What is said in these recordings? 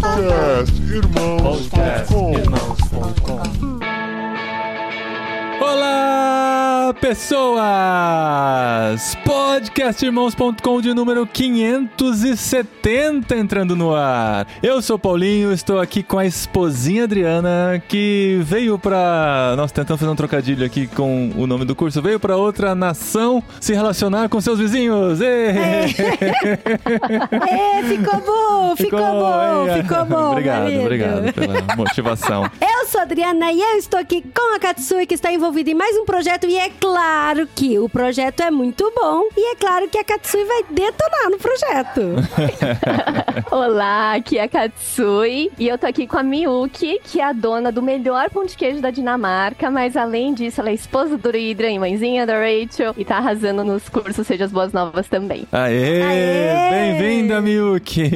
Podcast Irmãos.com Olá, pessoas! Podcastirmãos.com de número 570 entrando no ar. Eu sou o Paulinho, estou aqui com a esposinha Adriana, que veio pra. Nossa, tentando fazer um trocadilho aqui com o nome do curso. Veio pra outra nação se relacionar com seus vizinhos. Ê! É, ficou bom, ficou, bom, hein? ficou bom. Obrigado, marido. obrigado pela motivação. Eu sou a Adriana e eu estou aqui com a Katsui, que está envolvida em mais um projeto. E é claro que o projeto é muito bom. E é claro que a Katsui vai detonar no projeto. Olá, aqui é a Katsui e eu tô aqui com a Miyuki, que é a dona do melhor pão de queijo da Dinamarca, mas além disso, ela é esposa do Idra e mãezinha da Rachel e tá arrasando nos cursos Seja as Boas Novas também. Aê! Aê! Bem-vinda, Miyuki!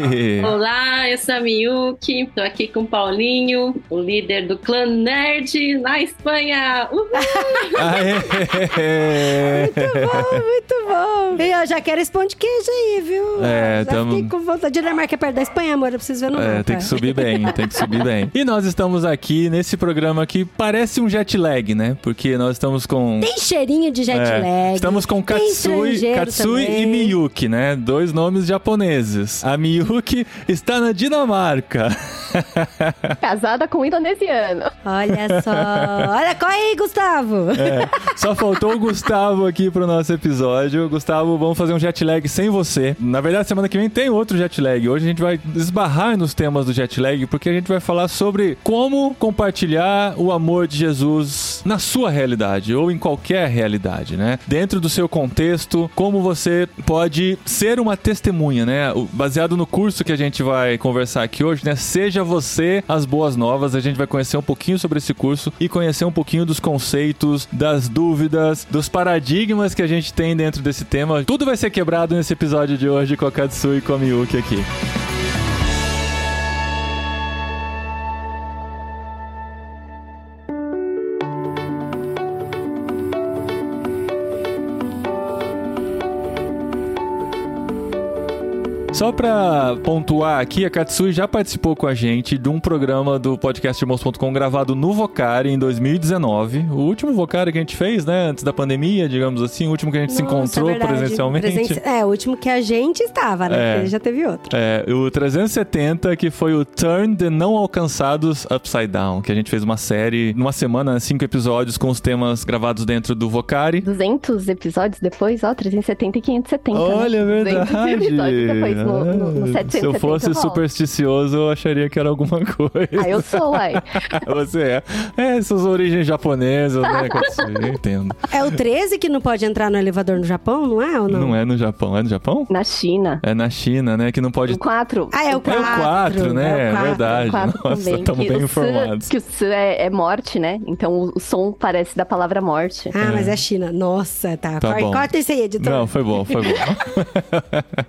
Olá, eu sou a Miyuki, tô aqui com o Paulinho, o líder do clã Nerd na Espanha. Uhul! Aê! Muito bom, muito bom. E eu já quero esse pão de queijo aí, viu? É, já tamo- fiquei com vontade. Dinamarca é perto da Espanha, amor, eu preciso ver no É, mapa. tem que subir bem, tem que subir bem. E nós estamos aqui nesse programa que parece um jet lag, né? Porque nós estamos com. Tem cheirinho de jet É, lag. Estamos com Katsui, Katsui também. e Miyuki, né? Dois nomes japoneses. A Miyuki está na Dinamarca. Casada com um indonesiano. Olha só. Olha, corre aí, Gustavo. É, só faltou o Gustavo aqui pro nosso episódio. Gustavo, vamos fazer um jet lag sem você. Na verdade, semana que vem tem outro jet lag. Hoje a gente vai esbarrar nos temas do jet lag, porque a gente vai falar sobre como compartilhar o amor de Jesus na sua realidade ou em qualquer realidade, né? Dentro do seu contexto, como você pode ser uma testemunha, né? Baseado no curso que a gente vai conversar aqui hoje, né? Seja você as boas novas. A gente vai conhecer um pouquinho sobre esse curso e conhecer um pouquinho dos conceitos, das dúvidas, dos paradigmas que a gente tem dentro desse tema. Tudo vai ser quebrado nesse episódio de hoje com a Katsui e com a Miyuki aqui. Só pra pontuar aqui, a Katsui já participou com a gente de um programa do podcast Irmãos.com gravado no Vocari em 2019. O último Vocari que a gente fez, né? Antes da pandemia, digamos assim. O último que a gente se Nossa, encontrou é presencialmente. Presen- É, o último que a gente estava, né? É. Já teve outro. É, o 370, que foi o Turn the Não Alcançados Upside Down, que a gente fez uma série, numa semana, né, cinco episódios com os temas gravados dentro do Vocari. 200 episódios depois, ó, 370 e 570. Olha, é né? 200 verdade. episódios depois, no, no, no Ah, 770 Se eu fosse rola. supersticioso, eu acharia que era alguma coisa. Ah, eu sou, uai. Você é. É, essas origens japonesas, né, Katsui? Eu entendo. É o 13 que não pode entrar no elevador no Japão, não é ou não? Não é no Japão. É no Japão? Na China. É na China, né? Que não pode. O 4. Ah, é o É 4. o 4, né? É, quatro. verdade. quatro Nossa, também. estamos que bem o informados. Que o su é, é morte, né? Então o, o som parece da palavra morte. Ah, mas é China. Nossa, tá. Tá Corta-. Corta isso aí, editor. Não, foi bom, foi bom.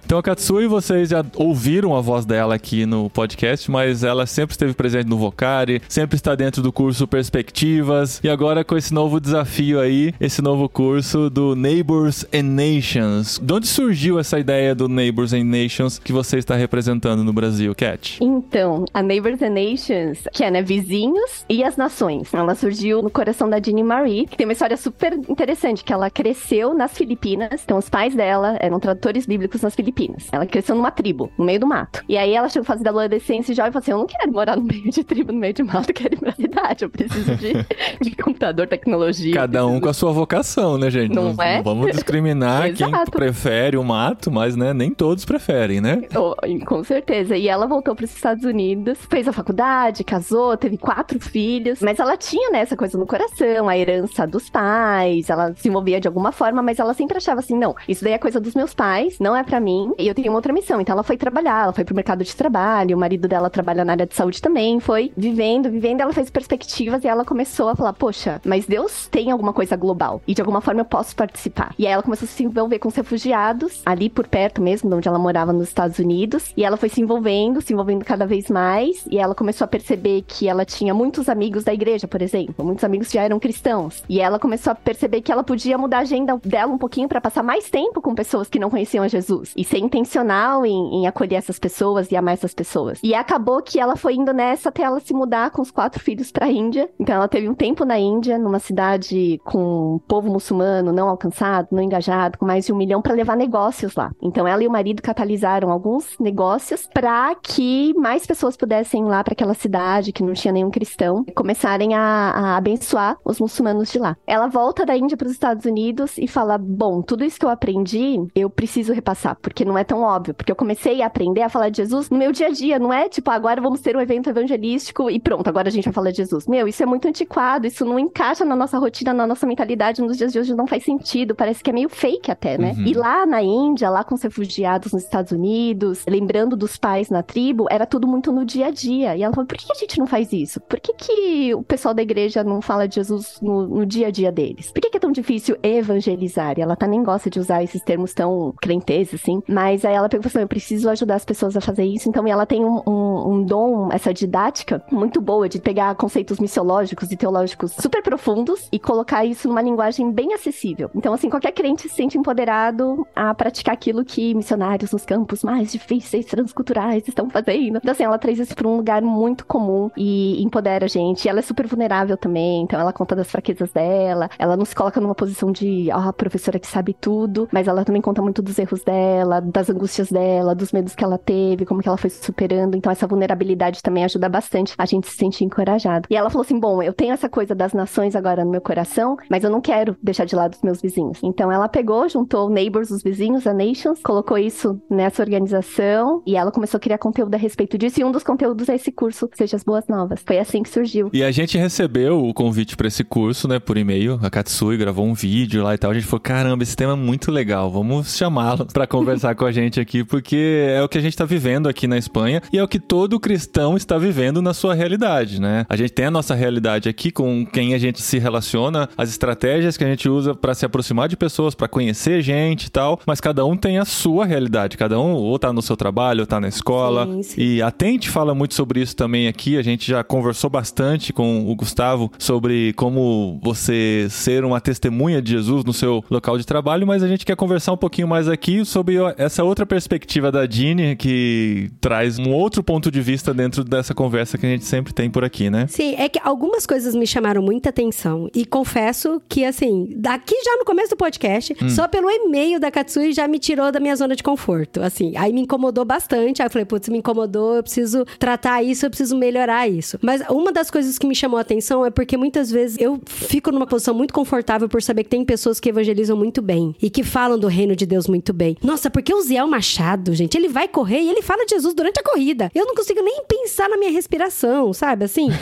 então a Katsui, vocês já ouviram a voz dela aqui no podcast, mas ela sempre esteve presente no Vocari, sempre está dentro do curso Perspectivas, e agora com esse novo desafio aí, esse novo curso do Neighbors and Nations. De onde surgiu essa ideia do Neighbors and Nations que você está representando no Brasil, Cat? Então, a Neighbors and Nations, que é, né, vizinhos e as nações. Ela surgiu no coração da Jeannie Marie, que tem uma história super interessante, que ela cresceu nas Filipinas. Então, os pais dela eram tradutores bíblicos nas Filipinas. Ela cresceu numa tribo, no meio do mato. E aí ela chegou a fase da adolescência e jovem e falou assim, eu não quero morar no meio de tribo, no meio de mato, eu quero ir pra cidade, eu preciso de, de computador, tecnologia. Cada um com a sua vocação, né, gente? Não é? vamos discriminar quem prefere o mato, mas né, nem todos preferem, né? Oh, com certeza. E ela voltou para os Estados Unidos, fez a faculdade, casou, teve quatro filhos. Mas ela tinha né, essa coisa no coração, a herança dos pais. Ela se envolvia de alguma forma, mas ela sempre achava assim: não, isso daí é coisa dos meus pais, não é para mim. E eu tenho uma outra missão. Então ela foi trabalhar, ela foi pro mercado de trabalho. O marido dela trabalha na área de saúde também. Foi vivendo, vivendo. Ela fez perspectivas e ela começou a falar: poxa, mas Deus tem alguma coisa global e de alguma forma eu posso participar. E aí ela começou a se envolver com os refugiados, ali por perto mesmo, de onde ela morava nos Estados Unidos. E ela foi se envolvendo, se envolvendo cada vez mais. E ela começou a perceber que ela tinha muitos amigos da igreja, por exemplo. Muitos amigos já eram cristãos. E ela começou a perceber que ela podia mudar a agenda dela um pouquinho para passar mais tempo com pessoas que não conheciam a Jesus. E ser intencional legal em, em acolher essas pessoas e amar essas pessoas. E acabou que ela foi indo nessa até ela se mudar com os quatro filhos pra Índia. Então ela teve um tempo na Índia, numa cidade com povo muçulmano não alcançado, não engajado, com mais de um milhão, para levar negócios lá. Então ela e o marido catalisaram alguns negócios para que mais pessoas pudessem ir lá para aquela cidade que não tinha nenhum cristão, começarem a, a abençoar os muçulmanos de lá. Ela volta da Índia para os Estados Unidos e fala: Bom, tudo isso que eu aprendi, eu preciso repassar, porque não é tão óbvio. Porque eu comecei a aprender a falar de Jesus no meu dia a dia, não é tipo, agora vamos ter um evento evangelístico e pronto, agora a gente vai falar de Jesus. Meu, isso é muito antiquado, isso não encaixa na nossa rotina, na nossa mentalidade nos dias de hoje, não faz sentido, parece que é meio fake até, né? Uhum. E lá na Índia, lá com os refugiados nos Estados Unidos, lembrando dos pais na tribo, era tudo muito no dia a dia. E ela falou: por que a gente não faz isso? Por que, que o pessoal da igreja não fala de Jesus no, no dia a dia deles? Por que, que é tão difícil evangelizar? E ela tá nem gosta de usar esses termos tão crentes, assim. Mas aí ela e eu preciso ajudar as pessoas a fazer isso. Então ela tem um, um, um dom, essa didática muito boa de pegar conceitos missiológicos e teológicos super profundos e colocar isso numa linguagem bem acessível. Então, assim, qualquer crente se sente empoderado a praticar aquilo que missionários nos campos mais difíceis, transculturais estão fazendo. Então, assim, ela traz isso para um lugar muito comum e empodera a gente. E ela é super vulnerável também, então ela conta das fraquezas dela. Ela não se coloca numa posição de, ó, oh, professora que sabe tudo, mas ela também conta muito dos erros dela, das angústias dela, dos medos que ela teve, como que ela foi superando. Então, essa vulnerabilidade também ajuda bastante a gente se sentir encorajado. E ela falou assim: bom, eu tenho essa coisa das nações agora no meu coração, mas eu não quero deixar de lado os meus vizinhos. Então, ela pegou, juntou Neighbors, os vizinhos, a Nations, colocou isso nessa organização e ela começou a criar conteúdo a respeito disso. E um dos conteúdos é esse curso, Seja as Boas Novas. Foi assim que surgiu. E a gente recebeu o convite para esse curso, né, por e-mail. A Katsui gravou um vídeo lá e tal. A gente falou: caramba, esse tema é muito legal. Vamos chamá-lo para conversar com a gente aqui, porque é o que a gente está vivendo aqui na Espanha e é o que todo cristão está vivendo na sua realidade, né? A gente tem a nossa realidade aqui com quem a gente se relaciona, as estratégias que a gente usa para se aproximar de pessoas, para conhecer gente e tal, mas cada um tem a sua realidade. Cada um ou tá no seu trabalho, ou tá na escola. Sim, sim. E a Tente fala muito sobre isso também aqui. A gente já conversou bastante com o Gustavo sobre como você ser uma testemunha de Jesus no seu local de trabalho, mas a gente quer conversar um pouquinho mais aqui sobre essa outra perspectiva da Dini que traz um outro ponto de vista dentro dessa conversa que a gente sempre tem por aqui, né? Sim, é que algumas coisas me chamaram muita atenção. E confesso que, assim, daqui já no começo do podcast, só pelo e-mail da Katsui já me tirou da minha zona de conforto. Assim, aí me incomodou bastante. Aí eu falei, putz, me incomodou, eu preciso tratar isso, eu preciso melhorar isso. Mas uma das coisas que me chamou a atenção é porque muitas vezes eu fico numa posição muito confortável por saber que tem pessoas que evangelizam muito bem e que falam do reino de Deus muito bem. Nossa, porque o Ziel Machado, gente, ele vai correr e ele fala de Jesus durante a corrida. Eu não consigo nem pensar na minha respiração, sabe? Assim.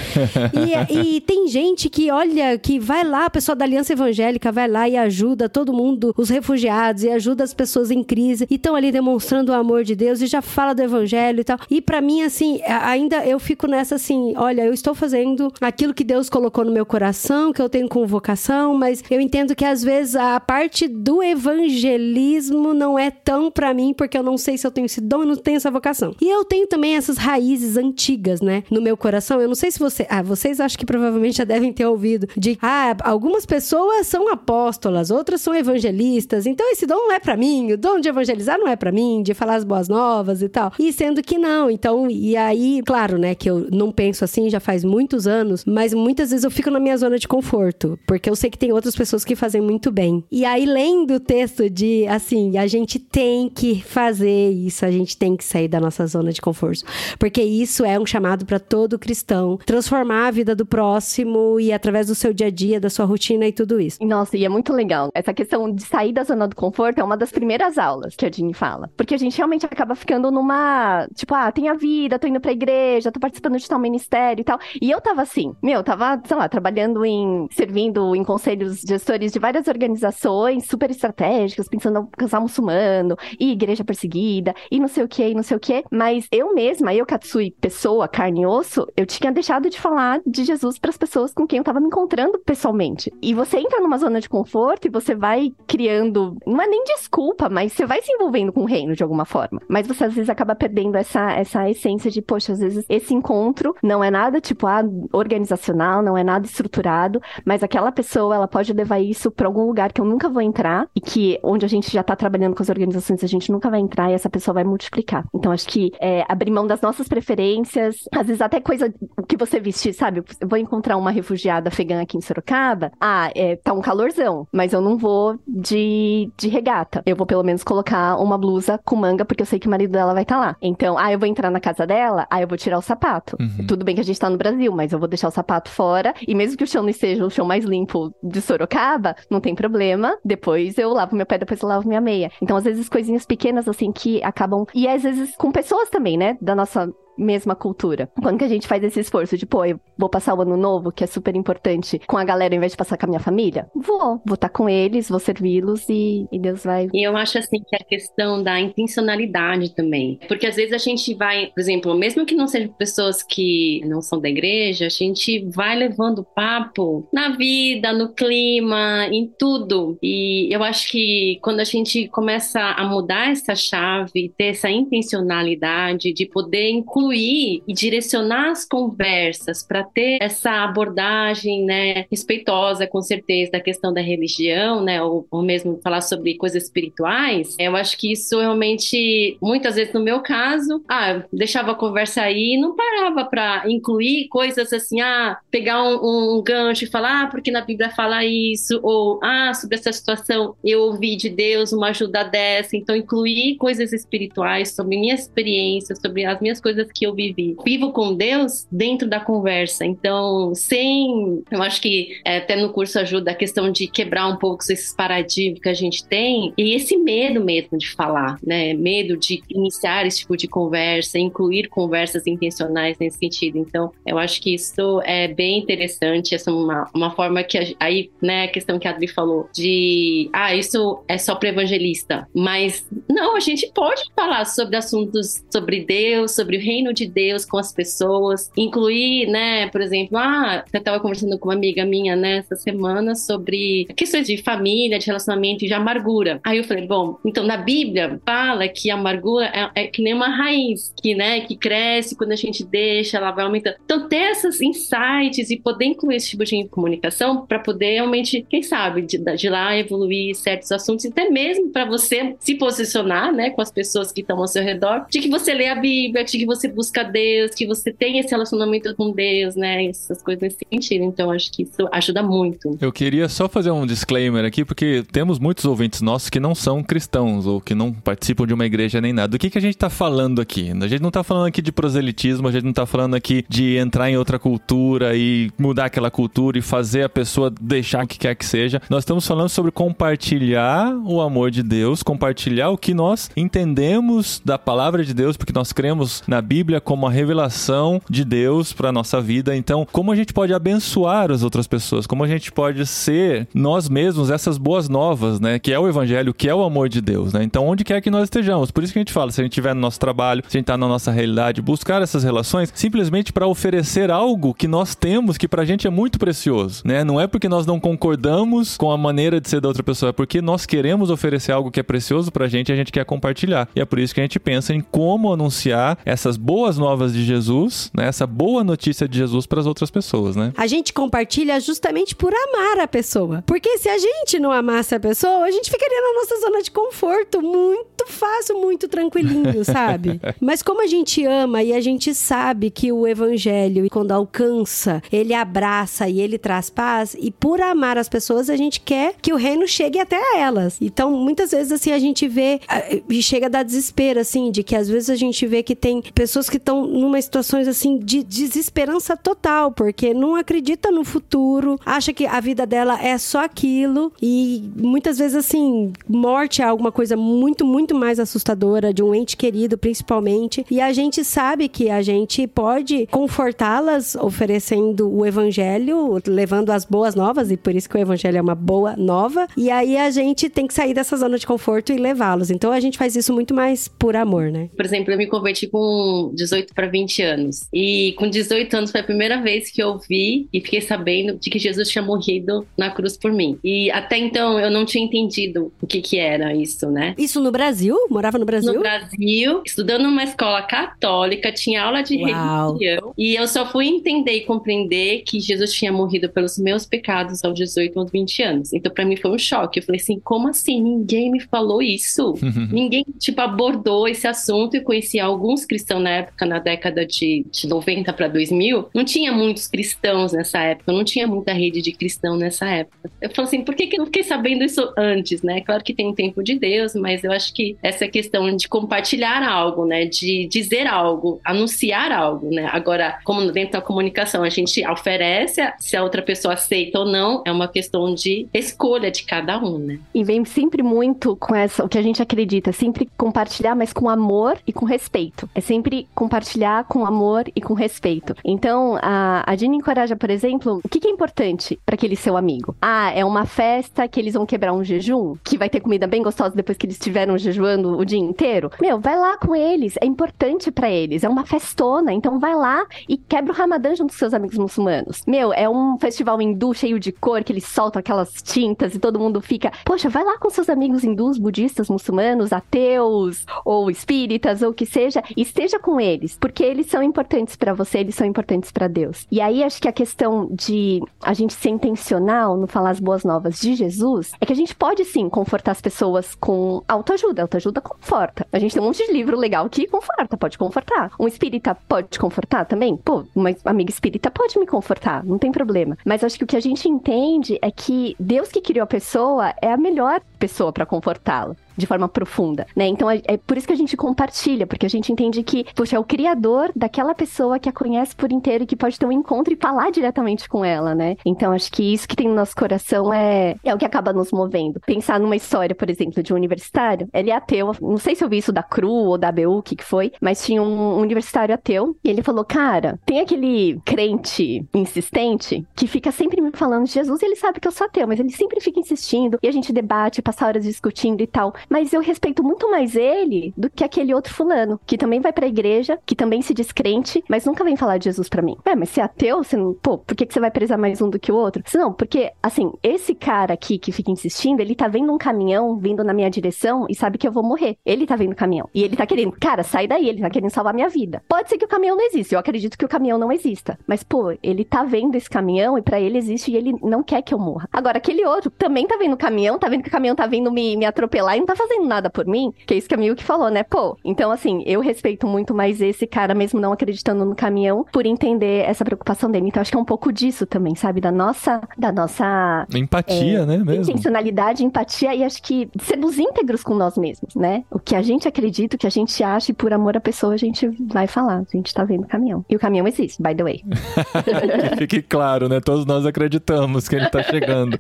E, e tem gente que, olha, que vai lá, a pessoa da Aliança Evangélica vai lá e ajuda todo mundo, os refugiados, e ajuda as pessoas em crise, e estão ali demonstrando o amor de Deus e já fala do Evangelho e tal. E pra mim, assim, ainda eu fico nessa assim: olha, eu estou fazendo aquilo que Deus colocou no meu coração, que eu tenho com vocação, mas eu entendo que às vezes a parte do evangelismo não é tão pra mim, porque eu não sei se eu tenho esse dom e não tenho essa vocação. E eu tenho também essas raízes antigas, né, no meu coração. Eu não sei se você. Ah, vocês acho que provavelmente já devem ter ouvido de. Ah, algumas pessoas são apóstolas, outras são evangelistas. Então esse dom não é pra mim. O dom de evangelizar não é pra mim, de falar as boas novas e tal. E sendo que não. Então, e aí, claro, né, que eu não penso assim já faz muitos anos, mas muitas vezes eu fico na minha zona de conforto, porque eu sei que tem outras pessoas que fazem muito bem. E aí, lendo o texto de assim, a gente tem que fazer isso, a gente tem que sair da nossa zona de conforto, porque isso é um chamado para todo cristão, transformar a vida do próximo e através do seu dia a dia, da sua rotina e tudo isso. Nossa, e é muito legal. Essa questão de sair da zona do conforto é uma das primeiras aulas que a Jeannie fala. Porque a gente realmente acaba ficando numa. Tipo, ah, tem a vida, tô indo pra igreja, tô participando de tal ministério e tal. E eu tava assim, meu, tava, sei lá, trabalhando em. servindo em conselhos gestores de várias organizações super estratégicas, pensando no casal muçulmano, e igreja perseguida, e não sei o que, e não sei o que. Mas eu mesma, eu, Katsui, pessoa, carne e osso, eu tinha deixado de falar de Jesus pras pessoas com quem eu tava me encontrando pessoalmente. E você entra numa zona de conforto e você vai criando, não é nem desculpa, mas você vai se envolvendo com o reino de alguma forma. Mas você às vezes acaba perdendo essa, essa essência de, poxa, às vezes esse encontro não é nada tipo ah, organizacional, não é nada estruturado, mas aquela pessoa ela pode levar isso pra algum lugar que eu nunca vou entrar e que onde a gente já tá trabalhando com as organizações a gente nunca vai entrar e essa pessoa vai multiplicar. Então, acho que é, abrir mão das nossas preferências, às vezes até coisa que você vestir, sabe? Eu vou encontrar uma refugiada afegã aqui em Sorocaba, ah, é, tá um calorzão, mas eu não vou de, de regata. Eu vou pelo menos colocar uma blusa com manga, porque eu sei que o marido dela vai estar tá lá. Então, ah, eu vou entrar na casa dela, ah, eu vou tirar o sapato. Uhum. Tudo bem que a gente tá no Brasil, mas eu vou deixar o sapato fora, e mesmo que o chão não seja o chão mais limpo de Sorocaba, não tem problema. Depois eu lavo meu pé, depois eu lavo minha meia. Então, às vezes, coisinhas pequenas, assim, que acabam. E às vezes com pessoas também, né? Da nossa mesma cultura. Quando que a gente faz esse esforço de, pô, eu vou passar o ano novo, que é super importante, com a galera ao invés de passar com a minha família? Vou. Vou estar com eles, vou servi-los e, e Deus vai. E eu acho assim que a questão da intencionalidade também. Porque às vezes a gente vai, por exemplo, mesmo que não sejam pessoas que não são da igreja, a gente vai levando papo na vida, no clima, em tudo. E eu acho que quando a gente começa a mudar essa chave, ter essa intencionalidade de poder incluir incluir e direcionar as conversas para ter essa abordagem, né, respeitosa, com certeza, da questão da religião, né, ou, ou mesmo falar sobre coisas espirituais, eu acho que isso realmente, muitas vezes no meu caso, ah, deixava a conversa aí e não parava para incluir coisas assim, ah, pegar um, um gancho e falar, ah, porque na Bíblia fala isso, ou ah, sobre essa situação eu ouvi de Deus uma ajuda dessa, então incluir coisas espirituais sobre minha experiência, sobre as minhas coisas que eu vivi. Vivo com Deus dentro da conversa. Então, sem. Eu acho que é, até no curso ajuda a questão de quebrar um pouco esses paradigmas que a gente tem e esse medo mesmo de falar, né? Medo de iniciar esse tipo de conversa, incluir conversas intencionais nesse sentido. Então, eu acho que isso é bem interessante. Essa é uma, uma forma que a, aí, né, a questão que a Adri falou de ah, isso é só para evangelista. Mas não, a gente pode falar sobre assuntos sobre Deus, sobre o reino reino de Deus com as pessoas, incluir, né, por exemplo, ah, eu estava conversando com uma amiga minha nessa semana sobre questões de família, de relacionamento e de amargura. Aí eu falei, bom, então na Bíblia fala que a amargura é, é que nem uma raiz, que, né, que cresce quando a gente deixa, ela vai aumentando. Então ter esses insights e poder incluir esse tipo de comunicação para poder realmente, quem sabe, de, de lá evoluir certos assuntos, até mesmo para você se posicionar, né, com as pessoas que estão ao seu redor, de que você lê a Bíblia, de que você busca Deus, que você tem esse relacionamento com Deus, né? Essas coisas nesse sentido. Então, acho que isso ajuda muito. Eu queria só fazer um disclaimer aqui, porque temos muitos ouvintes nossos que não são cristãos ou que não participam de uma igreja nem nada. Do que, que a gente tá falando aqui? A gente não tá falando aqui de proselitismo, a gente não tá falando aqui de entrar em outra cultura e mudar aquela cultura e fazer a pessoa deixar o que quer que seja. Nós estamos falando sobre compartilhar o amor de Deus, compartilhar o que nós entendemos da palavra de Deus, porque nós cremos na Bíblia Bíblia como a revelação de Deus para nossa vida. Então, como a gente pode abençoar as outras pessoas? Como a gente pode ser nós mesmos essas boas novas, né? Que é o evangelho, que é o amor de Deus, né? Então, onde quer que nós estejamos, por isso que a gente fala, se a gente estiver no nosso trabalho, se a gente está na nossa realidade, buscar essas relações simplesmente para oferecer algo que nós temos que pra gente é muito precioso, né? Não é porque nós não concordamos com a maneira de ser da outra pessoa, é porque nós queremos oferecer algo que é precioso pra gente e a gente quer compartilhar. E é por isso que a gente pensa em como anunciar essas boas boas novas de Jesus, né? Essa boa notícia de Jesus para as outras pessoas, né? A gente compartilha justamente por amar a pessoa. Porque se a gente não amasse a pessoa, a gente ficaria na nossa zona de conforto, muito fácil, muito tranquilinho, sabe? Mas como a gente ama e a gente sabe que o evangelho, quando alcança, ele abraça e ele traz paz, e por amar as pessoas, a gente quer que o reino chegue até elas. Então, muitas vezes, assim, a gente vê e chega a dar desespero, assim, de que às vezes a gente vê que tem pessoas pessoas que estão numa situações assim de desesperança total, porque não acredita no futuro, acha que a vida dela é só aquilo e muitas vezes assim, morte é alguma coisa muito, muito mais assustadora de um ente querido, principalmente. E a gente sabe que a gente pode confortá-las oferecendo o evangelho, levando as boas novas, e por isso que o evangelho é uma boa nova. E aí a gente tem que sair dessa zona de conforto e levá-los. Então a gente faz isso muito mais por amor, né? Por exemplo, eu me converti com 18 para 20 anos. E com 18 anos foi a primeira vez que eu vi e fiquei sabendo de que Jesus tinha morrido na cruz por mim. E até então eu não tinha entendido o que que era isso, né? Isso no Brasil? Morava no Brasil? No Brasil, estudando numa escola católica, tinha aula de Uau. religião. E eu só fui entender e compreender que Jesus tinha morrido pelos meus pecados aos 18 aos 20 anos. Então, pra mim foi um choque. Eu falei assim: como assim? Ninguém me falou isso. Ninguém, tipo, abordou esse assunto e conhecia alguns cristãos na época, na década de, de 90 para 2000. Não tinha muitos cristãos nessa época, não tinha muita rede de cristão nessa época. Eu falei assim: por que, que eu não fiquei sabendo isso antes, né? Claro que tem o tempo de Deus, mas eu acho que essa questão de compartilhar algo, né? De dizer algo, anunciar algo, né? Agora, como dentro da comunicação a gente oferece, se a outra pessoa aceita ou não, é uma questão de escolha de cada um, né? E vem sempre muito com essa, o que a gente acredita, sempre compartilhar, mas com amor e com respeito. É sempre compartilhar com amor e com respeito. Então, a, a Dina encoraja, por exemplo, o que, que é importante para aquele seu amigo? Ah, é uma festa que eles vão quebrar um jejum, que vai ter comida bem gostosa depois que eles estiveram jejuando o dia inteiro. Meu, vai lá com eles, é importante para eles, é uma festona, então vai lá e quebra o Ramadã junto com seus amigos muçulmanos. Meu, é um festival hindu cheio de cor, que eles soltam aquelas tintas e todo mundo fica, poxa, vai lá com seus amigos hindus, budistas, muçulmanos, ateus ou espíritas ou o que seja, e esteja com eles, porque eles são importantes para você, eles são importantes para Deus. E aí acho que a questão de a gente ser intencional no falar as boas novas de Jesus é que a gente pode sim confortar as pessoas com autoajuda. Autoajuda conforta. A gente tem um monte de livro legal que conforta, pode confortar. Um espírita pode confortar também? Pô, uma amiga espírita pode me confortar, não tem problema. Mas acho que o que a gente entende é que Deus que criou a pessoa é a melhor pessoa para confortá-la de forma profunda, né? Então é, é, por isso que a gente compartilha, porque a gente entende que, poxa, é o criador daquela pessoa que a conhece por inteiro e que pode ter um encontro e falar diretamente com ela, né? Então acho que isso que tem no nosso coração é, é o que acaba nos movendo. Pensar numa história, por exemplo, de um universitário, ele é ateu, não sei se eu vi isso da CRU ou da ABU, o que que foi, mas tinha um universitário ateu e ele falou, cara, tem aquele crente insistente que fica sempre me falando de Jesus e ele sabe que eu sou ateu, mas ele sempre fica insistindo e a gente debate, passa horas discutindo e tal. Mas eu respeito muito mais ele do que aquele outro fulano, que também vai pra igreja, que também se diz crente, mas nunca vem falar de Jesus pra mim. É, mas se é ateu, você não. Pô, por que, que você vai prezar mais um do que o outro? Não, porque, assim, esse cara aqui que fica insistindo, ele tá vendo um caminhão vindo na minha direção e sabe que eu vou morrer. Ele tá vendo o caminhão. E ele tá querendo, cara, sai daí, ele tá querendo salvar minha vida. Pode ser que o caminhão não exista, eu acredito que o caminhão não exista. Mas, pô, ele tá vendo esse caminhão e para ele existe e ele não quer que eu morra. Agora, aquele outro também tá vendo o caminhão, tá vendo que o caminhão tá vindo me, me atropelar e não tá fazendo nada por mim, que é isso que a Milk falou, né? Pô, então assim, eu respeito muito mais esse cara, mesmo não acreditando no caminhão, por entender essa preocupação dele. Então acho que é um pouco disso também, sabe? Da nossa, da nossa Empatia, é, né? Mesmo. intencionalidade, empatia e acho que sermos íntegros com nós mesmos, né? O que a gente acredita, o que a gente acha e por amor à pessoa a gente vai falar. A gente tá vendo o caminhão. E o caminhão existe, by the way. que fique claro, né? Todos nós acreditamos que ele tá chegando.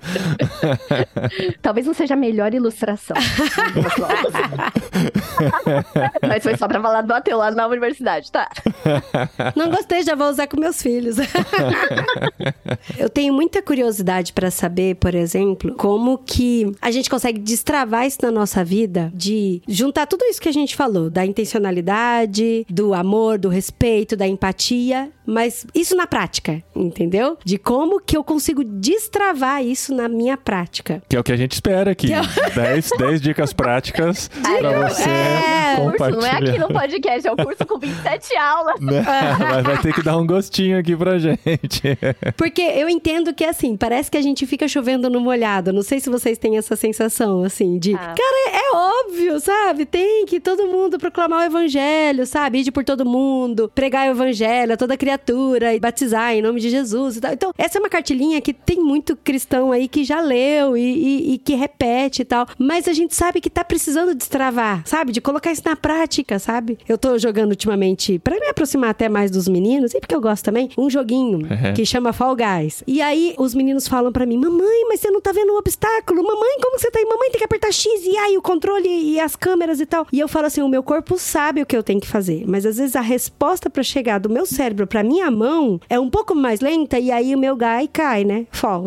Talvez não seja a melhor ilustração. Mas foi só pra falar do ateu lá na universidade, tá? Não gostei, já vou usar com meus filhos. eu tenho muita curiosidade para saber, por exemplo, como que a gente consegue destravar isso na nossa vida, de juntar tudo isso que a gente falou, da intencionalidade, do amor, do respeito, da empatia, mas isso na prática, entendeu? De como que eu consigo destravar isso na minha prática. Que é o que a gente espera aqui. 10 10 dicas práticas pra você É, Curso, compartilhar. não é aqui no podcast, é o curso com 27 aulas. Né? Mas vai ter que dar um gostinho aqui pra gente. Porque eu entendo que, assim, parece que a gente fica chovendo no molhado. Não sei se vocês têm essa sensação, assim, de... Ah. Cara, é óbvio, sabe? Tem que todo mundo proclamar o evangelho, sabe? Ir por todo mundo, pregar o evangelho a toda criatura e batizar em nome de Jesus e tal. Então, essa é uma cartilinha que tem muito cristão aí que já leu e, e- e que repete e tal. Mas a gente sabe que tá precisando destravar, sabe? De colocar isso na prática, sabe? Eu tô jogando ultimamente, pra me aproximar até mais dos meninos, e porque eu gosto também, um joguinho Uhum. que chama Fall Guys. E aí os meninos falam pra mim: Mamãe, mas você não tá vendo o obstáculo? Mamãe, como você tá aí? Mamãe tem que apertar X e aí o controle e as câmeras e tal. E eu falo assim: o meu corpo sabe o que eu tenho que fazer, mas às vezes a resposta pra chegar do meu cérebro pra minha mão é um pouco mais lenta e aí o meu gai cai, né? Fall.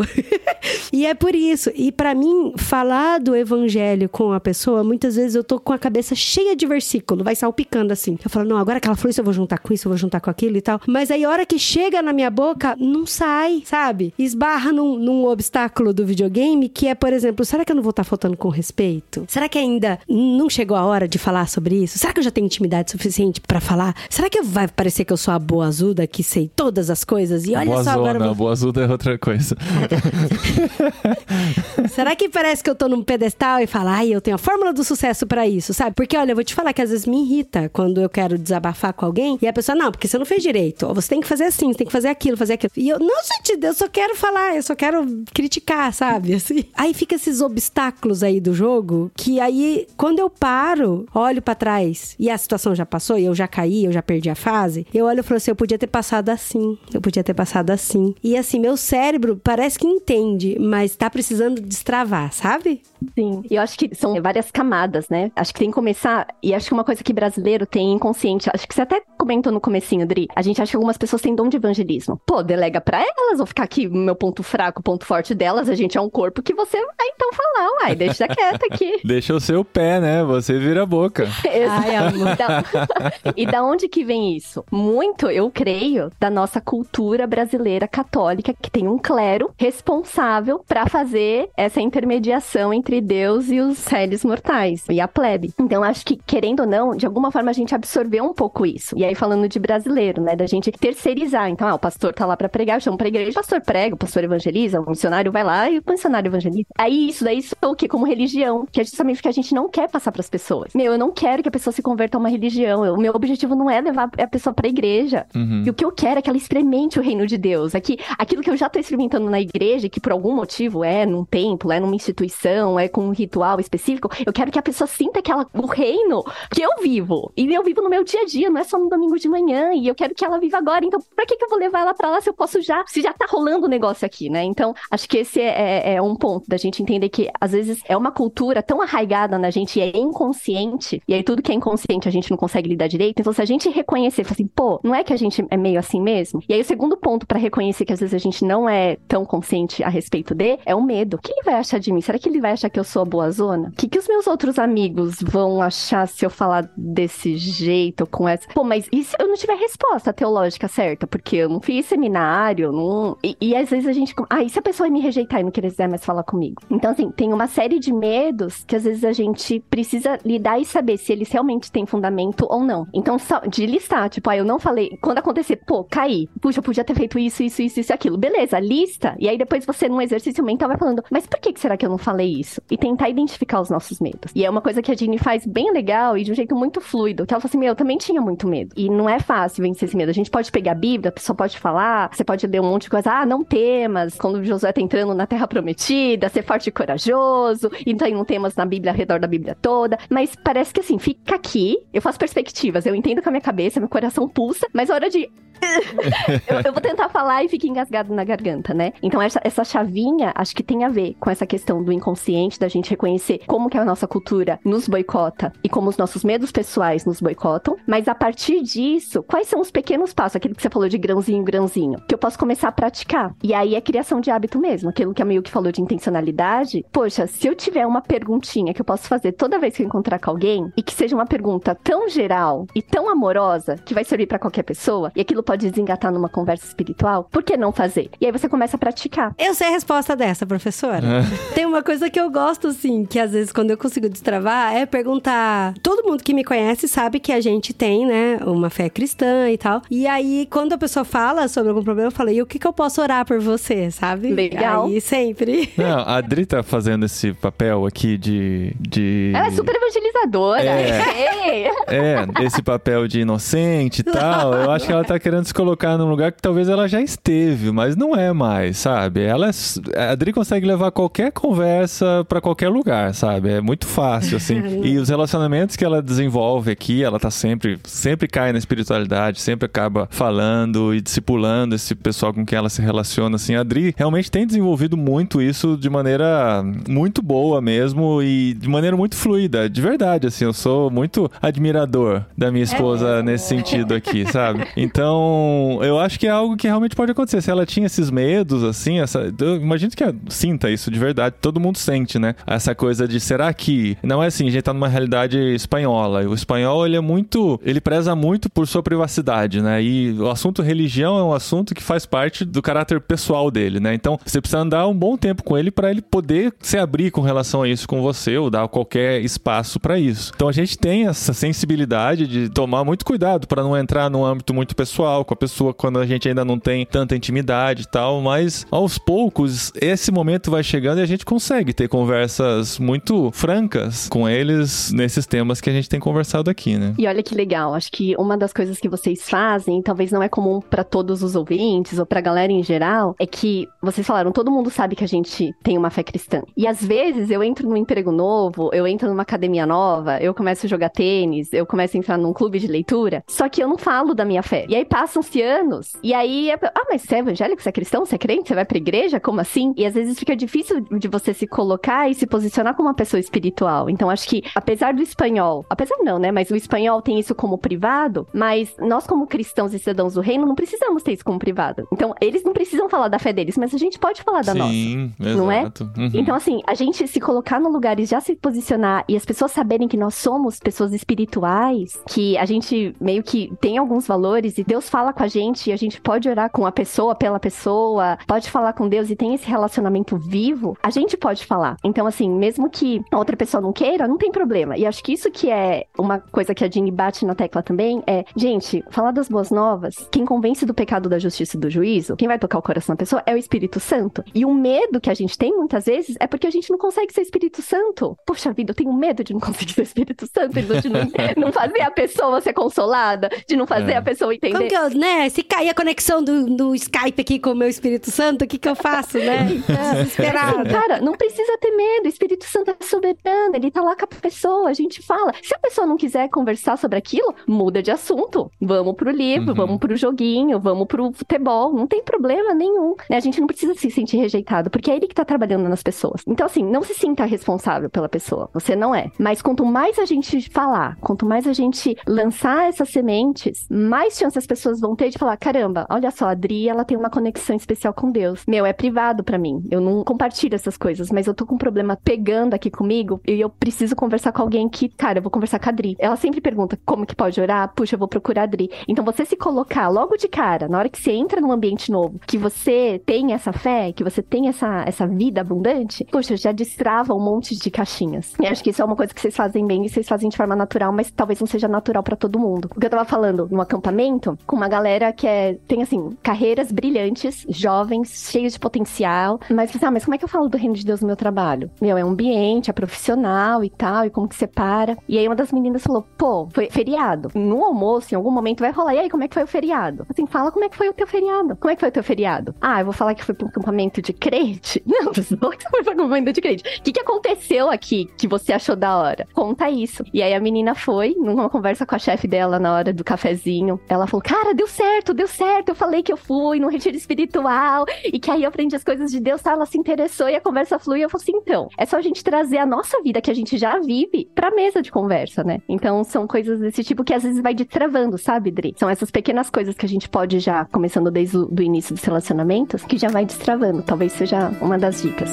e é por isso. E pra mim, falar do evangelho com a pessoa, muitas vezes eu tô com a cabeça cheia de versículo, vai salpicando assim. Eu falo, não, agora que ela falou isso, eu vou juntar com isso, eu vou juntar com aquilo e tal. Mas aí, a hora que chega na minha boca, não sai, sabe? Esbarra num, num obstáculo do videogame que é, por exemplo, será que eu não vou estar faltando com respeito? Será que ainda não chegou a hora de falar sobre isso? Será que eu já tenho intimidade suficiente pra falar? Será que vai parecer que eu sou a boa azuda que sei todas as coisas? E olha boa só agora. zona, vou- boa azul é outra coisa. Será que parece que eu tô num pedestal e falo, ai, eu tenho a fórmula do sucesso pra isso, sabe? Porque, olha, eu vou te falar que às vezes me irrita quando eu quero desabafar com alguém e a pessoa, não, porque você não fez direito. Ou você tem que fazer assim, você tem que fazer aquilo, fazer aquilo. E eu, não, gente, eu só quero falar, eu só quero criticar, sabe? Assim. Aí fica esses obstáculos aí do jogo que aí, quando eu paro, olho pra trás e a situação já passou e eu já caí, eu já perdi a fase, eu olho e falo assim, eu podia ter passado assim, eu podia ter passado assim. E assim, meu cérebro parece que entende, mas tá precisando destravar, sabe? Sim. E eu acho que são várias camadas, né? Acho que tem que começar. E acho que uma coisa que brasileiro tem inconsciente. Acho que você até comentou no comecinho, Dri. A gente acha que algumas pessoas têm dom de evangelismo. Pô, delega pra elas, vou ficar aqui, meu ponto fraco, ponto forte delas. A gente é um corpo que você vai então falar, uai, deixa quieto aqui. Deixa o seu pé, né? Você vira a boca. Ai, amor. Da- e da onde que vem isso? Muito, eu creio, da nossa cultura brasileira católica, que tem um clero responsável pra fazer essa intermediação entre Deus e os réis mortais, e a plebe. Então, acho que, querendo ou não, de alguma forma a gente absorveu um pouco isso. E aí, falando de brasileiro, né, da gente terceirizar. Então, ah, o pastor tá lá pra pregar, eu chamo pra igreja, o pastor prega, o pastor evangeliza, o missionário vai lá e o missionário evangeliza. Aí, isso daí soa o quê? Como religião, que é justamente porque a gente não quer passar pras pessoas. Meu, eu não quero que a pessoa se converta a uma religião. O meu objetivo não é levar a pessoa pra igreja. Uhum. E o que eu quero é que ela experimente o reino de Deus. É que aquilo que eu já tô experimentando na igreja, que por algum motivo é num templo, é numa instituição, é com um ritual específico, eu quero que a pessoa sinta que ela, o reino que eu vivo. E eu vivo no meu dia a dia, não é só no domingo de manhã. E eu quero que ela viva agora. Então, pra que, que eu vou levar ela pra lá se eu posso já, se já tá rolando o negócio aqui, né? Então, acho que esse é, é- é um ponto da gente entender que, às vezes, é uma cultura tão arraigada na gente e é inconsciente. E aí, tudo que é inconsciente a gente não consegue lidar direito. Então, se a gente reconhecer, falar assim, pô, não é que a gente é meio assim mesmo? E aí, o segundo ponto pra reconhecer que às vezes a gente não é tão consciente a respeito de é o medo. O que ele vai achar de mim? Será que ele vai achar que eu sou a boa zona? O que, que os meus outros amigos vão achar se eu falar desse jeito, com essa. Pô, mas e se eu não tiver resposta teológica certa? Porque eu não fiz seminário, não. E, e às vezes a gente. Ah, e se a pessoa me rejeitar e não quiser mais falar comigo? Então, assim, tem uma série de medos que às vezes a gente precisa lidar e saber se eles realmente têm fundamento ou não. Então, só de listar, tipo, ah, eu não falei. Quando acontecer, pô, caí. Puxa, eu podia ter feito isso, isso, isso, isso e aquilo. Beleza, lista. E aí depois você, num exercício mental, vai falando, mas por que será que eu não falei isso? E tentar identificar os nossos medos. E é uma coisa que a Dini faz bem legal e de um jeito muito fluido. Que ela fala assim: meu, eu também tinha muito medo. E não é fácil vencer esse medo. A gente pode pegar a Bíblia, a pessoa pode falar, você pode ler um monte de coisa. Ah, não temas. Quando Josué tá entrando na Terra Prometida, ser forte e corajoso. E tem um temas na Bíblia, ao redor da Bíblia toda. Mas parece que assim, fica aqui. Eu faço perspectivas. Eu entendo com a minha cabeça, meu coração pulsa. Mas a hora de eu, eu vou tentar falar e fica engasgado na garganta, né? Então, essa, essa chavinha, acho que tem a ver com essa questão do inconsciente, da gente reconhecer como que a nossa cultura nos boicota e como os nossos medos pessoais nos boicotam. Mas a partir disso, quais são os pequenos passos? Aquilo que você falou de grãozinho, grãozinho, que eu posso começar a praticar. E aí é criação de hábito mesmo. Aquilo que a meio que falou de intencionalidade. Poxa, se eu tiver uma perguntinha que eu posso fazer toda vez que eu encontrar com alguém, e que seja uma pergunta tão geral e tão amorosa que vai servir pra qualquer pessoa, e aquilo pode desengatar numa conversa espiritual, por que não fazer? E aí você começa a praticar. Eu sei a resposta dessa, professora. Tem uma coisa que eu gosto, assim, que às vezes quando eu consigo destravar, é perguntar. Todo mundo que me conhece sabe que a gente tem, né, uma fé cristã e tal. E aí, quando a pessoa fala sobre algum problema, eu falo, e o que, que eu posso orar por você, sabe? Legal. Aí sempre. Não, a Adri tá fazendo esse papel aqui de. de... Ela é super evangelizadora. É. É, esse papel de inocente e tal, eu acho que ela tá querendo se colocar num lugar que talvez ela já esteve, mas não é mais, sabe? Ela é, a Adri consegue levar qualquer conversa pra qualquer lugar, sabe? É muito fácil, assim. e os relacionamentos que ela desenvolve aqui, ela tá sempre, sempre cai na espiritualidade, sempre acaba falando e discipulando esse pessoal com quem ela se relaciona, assim. A Adri realmente tem desenvolvido muito isso de maneira muito boa mesmo e de maneira muito fluida, de verdade, assim. Eu sou muito admirador da minha esposa nesse sentido aqui, sabe? Então, Então, eu acho que é algo que realmente pode acontecer. Se ela tinha esses medos, assim, essa. Eu imagino que sinta isso de verdade. Todo mundo sente, né? Essa coisa de será que. Não é assim, a gente tá numa realidade espanhola. O espanhol, ele é muito. Ele preza muito por sua privacidade, né? E o assunto religião é um assunto que faz parte do caráter pessoal dele, né? Então, você precisa andar um bom tempo com ele para ele poder se abrir com relação a isso com você ou dar qualquer espaço para isso. Então, a gente tem essa sensibilidade de tomar muito cuidado para não entrar num âmbito muito pessoal com a pessoa quando a gente ainda não tem tanta intimidade e tal, mas aos poucos esse momento vai chegando e a gente consegue ter conversas muito francas com eles nesses temas que a gente tem conversado aqui, né? E olha que legal, acho que uma das coisas que vocês fazem, talvez não é comum para todos os ouvintes ou pra galera em geral, é que vocês falaram, todo mundo sabe que a gente tem uma fé cristã. E às vezes eu entro num emprego novo, eu entro numa academia nova, eu começo a jogar tênis, eu começo a entrar num clube de leitura, só que eu não falo da minha fé. E aí passam-se anos, e aí, é, ah, mas você é evangélico, você é cristão, você é crente, você vai pra igreja? Como assim? E às vezes fica difícil de você se colocar e se posicionar como uma pessoa espiritual. Então acho que, apesar do espanhol, apesar não, né, mas o espanhol tem isso como privado, mas nós como cristãos e cidadãos do reino não precisamos ter isso como privado. Então, eles não precisam falar da fé deles, mas a gente pode falar da Sim, nossa. Sim, não é? exato. Uhum. Então, assim, a gente se colocar no lugar e já se posicionar e as pessoas saberem que nós somos pessoas espirituais, que a gente meio que tem alguns valores e Deus fala com a gente e a gente pode orar com a pessoa, pela pessoa, pode falar com Deus e tem esse relacionamento vivo, a gente pode falar. Então, assim, mesmo que a outra pessoa não queira, não tem problema. E acho que isso que é uma coisa que a Jeanne bate na tecla também é, gente, falar das boas novas, quem convence do pecado, da justiça e do juízo, quem vai tocar o coração da pessoa é o Espírito Santo. E o medo que a gente tem muitas vezes é porque a gente não consegue ser Espírito Santo. Poxa vida, eu tenho medo de não conseguir ser Espírito Santo, de não, não fazer a pessoa ser consolada, de não fazer É. a pessoa entender. Como que eu, né? Se cair a conexão do, do Skype aqui com o meu Espírito Santo, o que que eu faço, né? Ah, Desesperada. Cara, não precisa ter medo. O Espírito Santo é soberano, ele tá lá com a pessoa, a gente fala. Se a pessoa não quiser conversar sobre aquilo, muda de assunto. Vamos pro livro, Uhum. vamos pro joguinho, vamos pro futebol. Não tem problema nenhum. né? A gente não precisa se sentir rejeitado, porque é ele que tá trabalhando nas pessoas. Então, assim, não se sinta responsável pela pessoa. Você não é. Mas quanto mais a gente falar, quanto mais a gente lançar essas sementes, mais chance as pessoas vão ter de falar: caramba, olha só, a Adri, ela tem uma conexão especial com Deus. Meu, é privado pra mim. Eu não compartilho essas coisas, mas eu tô com problema pegando aqui comigo e eu preciso conversar com alguém que, cara, eu vou conversar com a Adri. Ela sempre pergunta como que pode orar. Puxa, eu vou procurar a Adri. Então você se colocar logo de cara, na hora que você entra num ambiente novo, que você tem essa fé, que você tem essa, essa vida abundante, puxa, já destrava um monte de caixinhas. E acho que isso é uma coisa que vocês fazem bem e vocês fazem de forma natural, mas talvez não seja natural pra todo mundo. O que eu tava falando no acampamento, com uma galera que é, tem assim, carreiras brilhantes, jovens, cheios de potencial, mas assim, ah, mas como é que eu falo do reino de Deus no meu trabalho? Meu, é um ambiente, é profissional e tal, e como que separa. E aí uma das meninas falou, pô, foi feriado. No almoço, em algum momento, vai rolar. E aí, como é que foi o feriado? Assim, fala como é que foi o teu feriado. Como é que foi o teu feriado? Ah, eu vou falar que foi pra um acampamento de crente? Não, você foi pra um acampamento de crente. O que, que aconteceu aqui que você achou da hora? Conta isso. E aí a menina foi, numa conversa com a chefe dela na hora do cafezinho. Ela falou, cara, deu certo, deu certo. Eu falei que eu fui num retiro espiritual e que aí eu aprendi as coisas de Deus, tá? Ela se interessou e a conversa flui. Eu falei assim, então, é só a gente trazer a nossa vida que a gente já vive pra mesa de conversa, né? Então são coisas desse tipo que às vezes vai destravando, sabe, Dri? São essas pequenas coisas que a gente pode já, começando desde o do início dos relacionamentos, que já vai destravando. Talvez seja uma das dicas.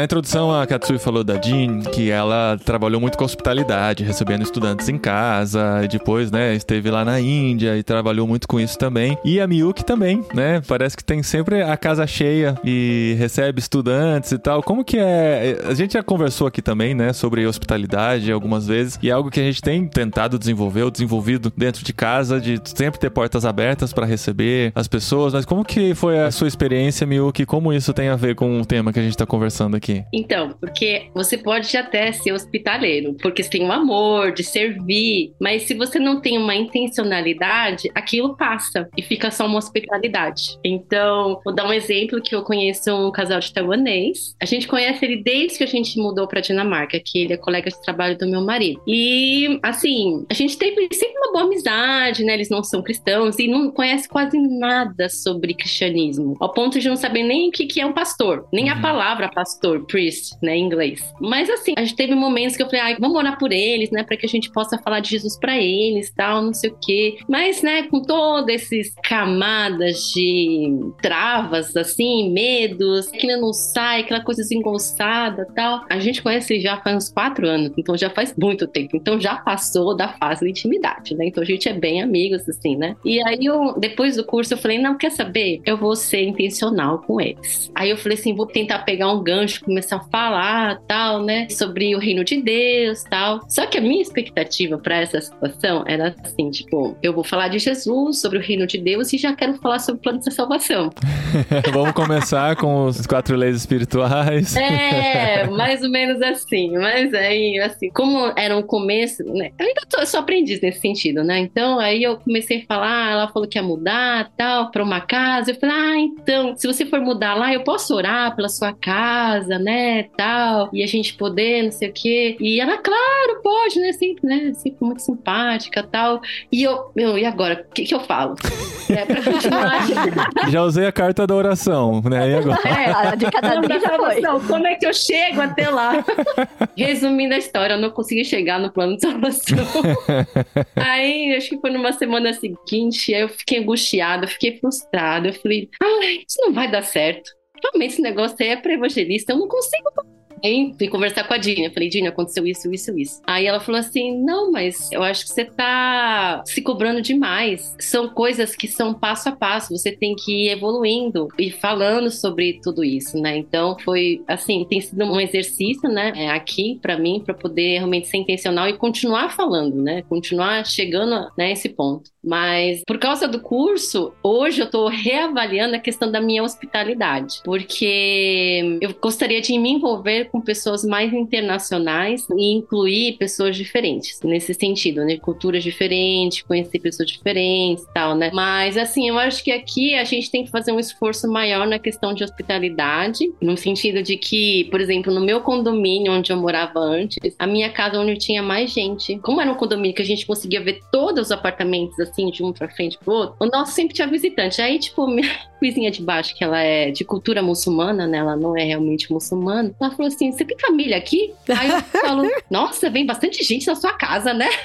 Na introdução, a Katsui falou da Jean, que ela trabalhou muito com hospitalidade, recebendo estudantes em casa, e depois, né, esteve lá na Índia e trabalhou muito com isso também. E a Miyuki também, né, parece que tem sempre a casa cheia e recebe estudantes e tal. Como que é? A gente já conversou aqui também, né, sobre hospitalidade algumas vezes, e é algo que a gente tem tentado desenvolver, ou desenvolvido dentro de casa, de sempre ter portas abertas para receber as pessoas. Mas como que foi a sua experiência, Miyuki? Como isso tem a ver com o tema que a gente tá conversando aqui? Então, porque você pode até ser hospitaleiro, porque você tem um amor de servir, mas se você não tem uma intencionalidade, aquilo passa e fica só uma hospitalidade. Então, vou dar um exemplo que eu conheço um casal de taiwanês. A gente conhece ele desde que a gente mudou para Dinamarca, que ele é colega de trabalho do meu marido. E assim, a gente teve sempre uma boa amizade, né? Eles não são cristãos e não conhece quase nada sobre cristianismo, ao ponto de não saber nem o que que é um pastor, nem a Uhum. palavra pastor, priest, né, em inglês. Mas assim, a gente teve momentos que eu falei, ai, vamos orar por eles, né, para que a gente possa falar de Jesus para eles, tal, não sei o quê. Mas, né, com todas essas camadas de travas, assim, medos, que não sai, aquela coisa desengonçada, tal. A gente conhece já faz uns quatro anos, então já faz muito tempo. Então já passou da fase de intimidade, né? Então a gente é bem amigos, assim, né? E aí eu, depois do curso, eu falei, não, quer saber? Eu vou ser intencional com eles. Aí eu falei assim, vou tentar pegar um gancho, começar a falar, tal, né? Sobre o reino de Deus, tal. Só que a minha expectativa para essa situação era assim, tipo, eu vou falar de Jesus, sobre o reino de Deus e já quero falar sobre o plano de salvação. Vamos começar com os quatro leis espirituais. É, mais ou menos assim. Mas aí, assim, como era um começo, né? Eu ainda tô, eu sou aprendiz nesse sentido, né? Então aí eu comecei a falar, ela falou que ia mudar, tal, para uma casa. Eu falei, ah, então, se você for mudar lá, eu posso orar pela sua casa, né, tal, e a gente poder, não sei o quê. E ela, claro, pode, né, sempre, né, sempre muito simpática, tal. E eu, meu, e agora? O que que eu falo? é, pra continuar. Já usei a carta da oração, né? E agora? É, a dica da Não, Adri já foi. como é que eu chego até lá? Resumindo a história, eu não consegui chegar no plano de salvação. aí, acho que foi numa semana seguinte, aí eu fiquei angustiada, eu fiquei frustrada. Eu falei, ai, isso não vai dar certo. Realmente esse negócio é para evangelista, eu não consigo Aí fui conversar com a Dina. Falei, Dina, aconteceu isso, isso, isso. Aí ela falou assim: não, mas eu acho que você tá se cobrando demais. São coisas que são passo a passo. Você tem que ir evoluindo e falando sobre tudo isso, né? Então foi assim, tem sido um exercício, né? é, aqui para mim, para poder realmente ser intencional e continuar falando, né? Continuar chegando a né, esse ponto. Mas por causa do curso, hoje eu tô reavaliando a questão da minha hospitalidade, porque eu gostaria de me envolver com pessoas mais internacionais e incluir pessoas diferentes nesse sentido, né? Culturas diferentes, conhecer pessoas diferentes tal, né? Mas assim, eu acho que aqui a gente tem que fazer um esforço maior na questão de hospitalidade, no sentido de que, por exemplo, no meu condomínio onde eu morava antes, a minha casa onde tinha mais gente, como era um condomínio que a gente conseguia ver todos os apartamentos assim, de um pra frente pro outro, o nosso sempre tinha visitante. Aí, tipo, minha vizinha de baixo, que ela é de cultura muçulmana, né? Ela não é realmente muçulmana. Ela falou assim: você tem família aqui? Aí eu falo, nossa, vem bastante gente na sua casa, né?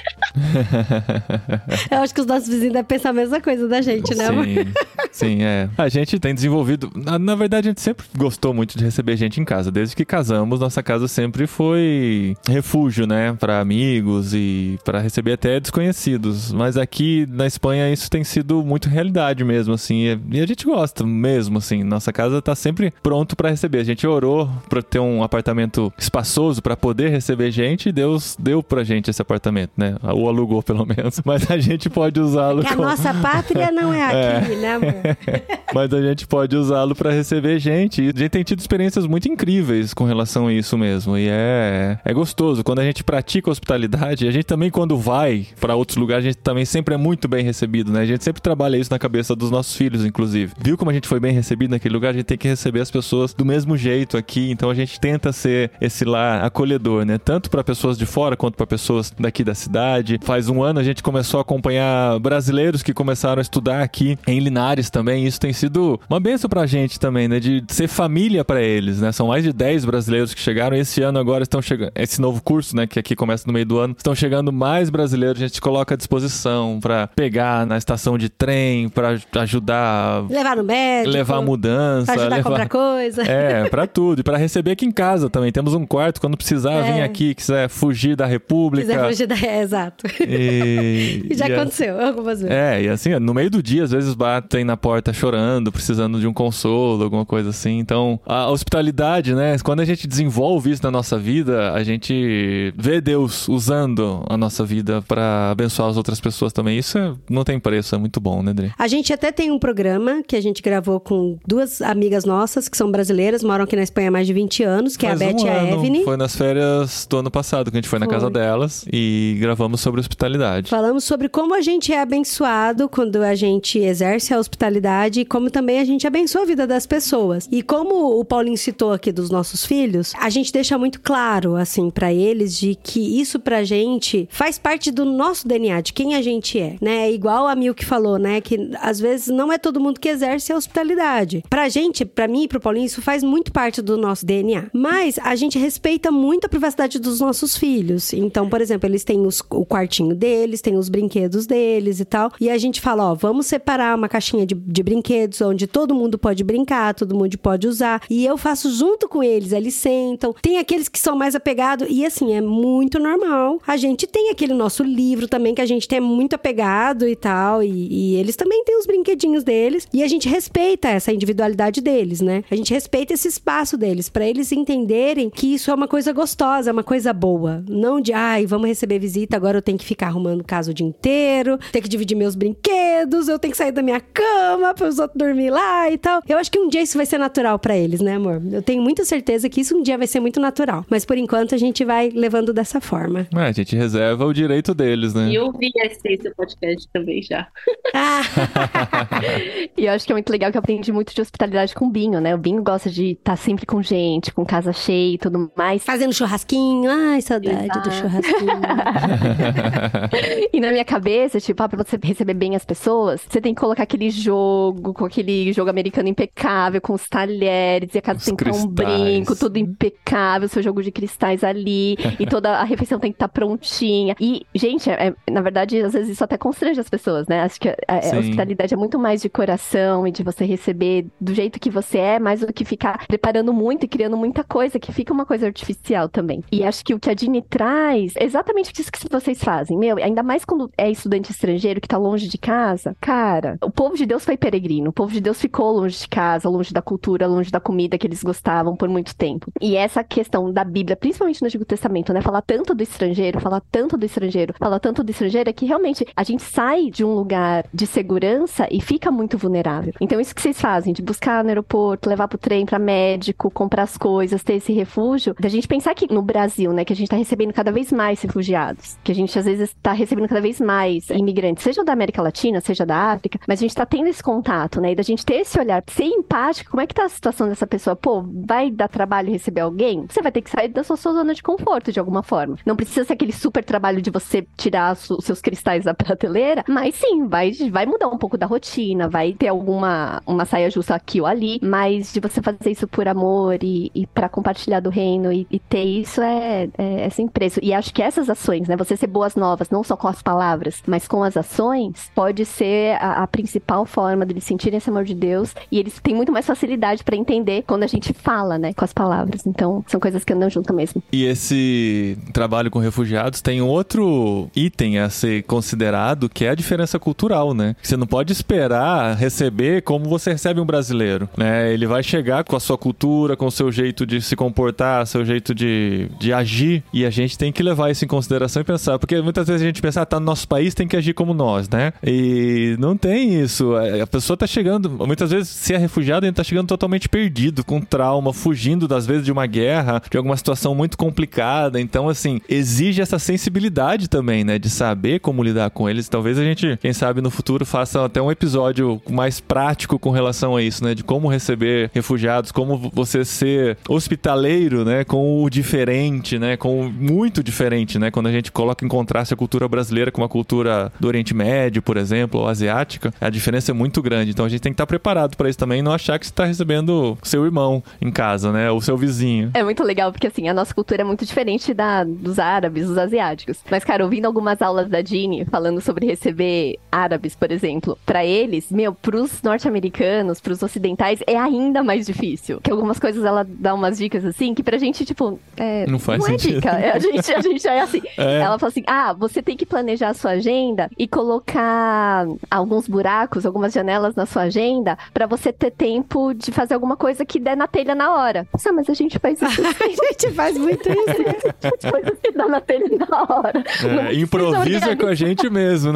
Eu acho que os nossos vizinhos devem pensar a mesma coisa da gente, né, amor? Sim, sim, é. A gente tem desenvolvido. Na, na verdade, a gente sempre gostou muito de receber gente em casa. Desde que casamos, nossa casa sempre foi refúgio, né? Pra amigos e pra receber até desconhecidos. Mas aqui na Espanha isso tem sido muito realidade mesmo, assim. E a gente gosta mesmo, assim. Nossa casa tá sempre pronto pra receber. A gente orou pra ter um apartamento espaçoso pra poder receber gente e Deus deu pra gente esse apartamento, né? Ou alugou pelo menos. Mas a gente pode usá-lo Que a nossa pátria não é aqui, né, amor? mas a gente pode usá-lo pra receber gente. E a gente tem tido experiências muito incríveis com relação a isso mesmo. E é, é gostoso. Quando a gente pratica hospitalidade, a gente também, quando vai pra outros lugares, a gente também sempre é muito bem recebido, né? A gente sempre trabalha isso na cabeça dos nossos filhos, inclusive. Viu como a gente foi bem recebido naquele lugar? A gente tem que receber as pessoas do mesmo jeito aqui. Então a gente tenta ser esse lar acolhedor, né? Tanto pra pessoas de fora quanto pra pessoas daqui da cidade. Faz um ano a gente começou a acompanhar brasileiros que começaram a estudar aqui em Linares também. Isso tem sido uma benção pra gente também, né? De ser família pra eles, né? São mais de 10 brasileiros que chegaram. Esse ano agora estão chegando. Esse novo curso, né? Que aqui começa no meio do ano. Estão chegando mais brasileiros. A gente coloca à disposição pra pegar na estação de trem, pra ajudar Levar no médico. levar mudança, Pra ajudar a levar... comprar coisa. É, pra tudo. E pra receber aqui em casa também. Temos um quarto quando precisar É. vir aqui, quiser fugir da República. Quiser fugir da... É, exato. E, E já e a- aconteceu algumas vezes. É, e assim, no meio do dia, às vezes batem na porta chorando, precisando de um consolo, alguma coisa assim. Então, a hospitalidade, né? Quando a gente desenvolve isso na nossa vida, a gente vê Deus usando a nossa vida pra abençoar as outras pessoas também. Isso é- não tem preço, é muito bom, né, Dri? A gente até tem um programa que a gente gravou com duas amigas nossas, que são brasileiras, moram aqui na Espanha há mais de 20 anos, que Faz é a Beth um e a ano, Evne. Foi nas férias do ano passado que a gente foi na Foi. casa delas e gravamos sobre hospitalidade. Falamos sobre como a gente é abençoado quando a gente exerce a hospitalidade e como também a gente abençoa a vida das pessoas. E como o Paulinho citou aqui dos nossos filhos, a gente deixa muito claro, assim, pra eles de que isso pra gente faz parte do nosso DNA, de quem a gente é, né? Igual a Mil que falou, né? Que às vezes não é todo mundo que exerce a hospitalidade. Pra gente, pra mim e pro Paulinho, isso faz muito parte do nosso DNA. Mas a gente respeita muito a privacidade dos nossos filhos. Então, por exemplo, eles têm os- o quartinho deles, têm os brinquedos deles e tal. E a gente fala, ó, vamos separar uma caixinha de, de brinquedos onde todo mundo pode brincar, todo mundo pode usar. E eu faço junto com eles, eles sentam. Tem aqueles que são mais apegados. E assim, é muito normal. A gente tem aquele nosso livro também, que a gente tem muito apegado e tal. E, e eles também têm os brinquedinhos deles. E a gente respeita essa individualidade deles, né? A gente respeita esse espaço deles, pra eles entenderem que isso é uma coisa gostosa, é uma coisa boa. Não de, ai, vamos receber visita, agora eu tenho que ficar arrumando casa o dia inteiro, ter que dividir meus brinquedos, eu tenho que sair da minha cama para os outros dormir lá e tal. Eu acho que um dia isso vai ser natural pra eles, né, amor? Eu tenho muita certeza que isso um dia vai ser muito natural. Mas por enquanto a gente vai levando dessa forma. É, a gente reserva o direito deles, né? E eu vi esse seu podcast também já. Ah, E eu acho que é muito legal que eu aprendi muito de hospitalidade com o Binho, né? O Binho gosta de estar sempre com gente, com casa cheia e tudo mais. fazendo churrasquinho. Ai, saudade do Exato. churrasquinho. E na minha cabeça, tipo, ah, pra você receber bem as pessoas, você tem que colocar aquele jogo, com aquele jogo americano impecável, com os talheres, e a casa Os tem que ter um brinco, tudo impecável, seu jogo de cristais ali, e toda a refeição tem que estar prontinha. E, gente, é- é- na verdade, às vezes isso até constrange as pessoas, né? Acho que a, a- hospitalidade é muito mais de coração e de você receber do jeito que você é, mais do que ficar preparando muito e criando muita coisa, que fica uma coisa artificial também. E acho que o que a Dini traz é exatamente isso que vocês fazem, meu, ainda mais quando é estudante estrangeiro que tá longe de casa. Cara, o povo de Deus foi peregrino, o povo de Deus ficou longe de casa, longe da cultura, longe da comida que eles gostavam por muito tempo. E essa questão da Bíblia, principalmente no Antigo Testamento, né, falar tanto do estrangeiro, falar tanto do estrangeiro, falar tanto do estrangeiro é que realmente a gente sai de um lugar de segurança e fica muito vulnerável. Então isso que vocês fazem, de buscar no aeroporto, levar pro trem, pra médico, comprar as coisas, ter esse refúgio, da gente pensar que no Brasil, né, que a gente tá recebendo cada vez mais refugiados, que a gente às vezes tá recebendo cada vez mais imigrantes, seja da América Latina, seja da África, mas a gente tá tendo esse contato, né, e da gente ter esse olhar, ser empático, como é que tá a situação dessa pessoa? Pô, vai dar trabalho receber alguém? Você vai ter que sair da sua, sua zona de conforto de alguma forma. Não precisa ser aquele super trabalho de você tirar os seus cristais da prateleira, mas sim, vai, vai mudar um pouco da rotina, vai ter alguma uma saia justa aqui ou ali, mas de você fazer isso por amor e, e para compartilhar do reino e, e ter isso é, é, é sem preço. E acho que essas ações, né, você ser boas novas, não só com as palavras, mas com as ações, pode ser a, a principal forma deles sentirem esse amor de Deus e eles têm muito mais facilidade para entender quando a gente fala, né, com as palavras. Então, são coisas que andam junto mesmo. E esse trabalho com refugiados tem outro item a ser considerado, que é a diferença cultural, né? Você não pode esperar receber como você recebe um brasileiro, né? Ele vai chegar com a sua cultura, com o seu jeito de se comportar, seu jeito de, de agir, e a gente tem que levar isso em consideração e pensar, porque muitas vezes a gente pensa, ah, tá no nosso país, tem que agir como nós, né? E não tem isso. A pessoa tá chegando, muitas vezes, se é refugiado, ele tá chegando totalmente perdido, com trauma, fugindo, das vezes, de uma guerra, de alguma situação muito complicada. Então, assim, exige essa sensibilidade também, né? De saber como lidar com eles. Talvez a gente, quem sabe, no futuro faça até um episódio mais prático com relação a isso, né? De como receber refugiados, como você ser hospitaleiro, né? Com o diferente, né? Com o muito diferente, né? Quando a gente coloca em contraste a cultura brasileira com uma cultura do Oriente Médio, por exemplo, ou asiática, a diferença é muito grande. Então a gente tem que estar preparado para isso também e não achar que você está recebendo seu irmão em casa, né? Ou seu vizinho. É muito legal, porque assim, a nossa cultura é muito diferente da dos árabes, dos asiáticos. Mas, cara, ouvindo algumas aulas da Jeannie falando sobre receber árabes, por exemplo, pra eles, meu, pros norte-americanos, pros ocidentais, é ainda mais difícil. Que algumas coisas ela dá umas dicas assim, que pra gente, tipo, é, Não faz é sentido. dica. É, a, gente, a gente é assim. É. Ela fala assim: ah, você tem que planejar a sua agenda e colocar alguns buracos, algumas janelas na sua agenda pra você ter tempo de fazer alguma coisa que der na telha na hora. Nossa, mas a gente faz isso A gente faz muito isso. coisas que dá na telha na hora. Não É, improvisa com a gente mesmo, né?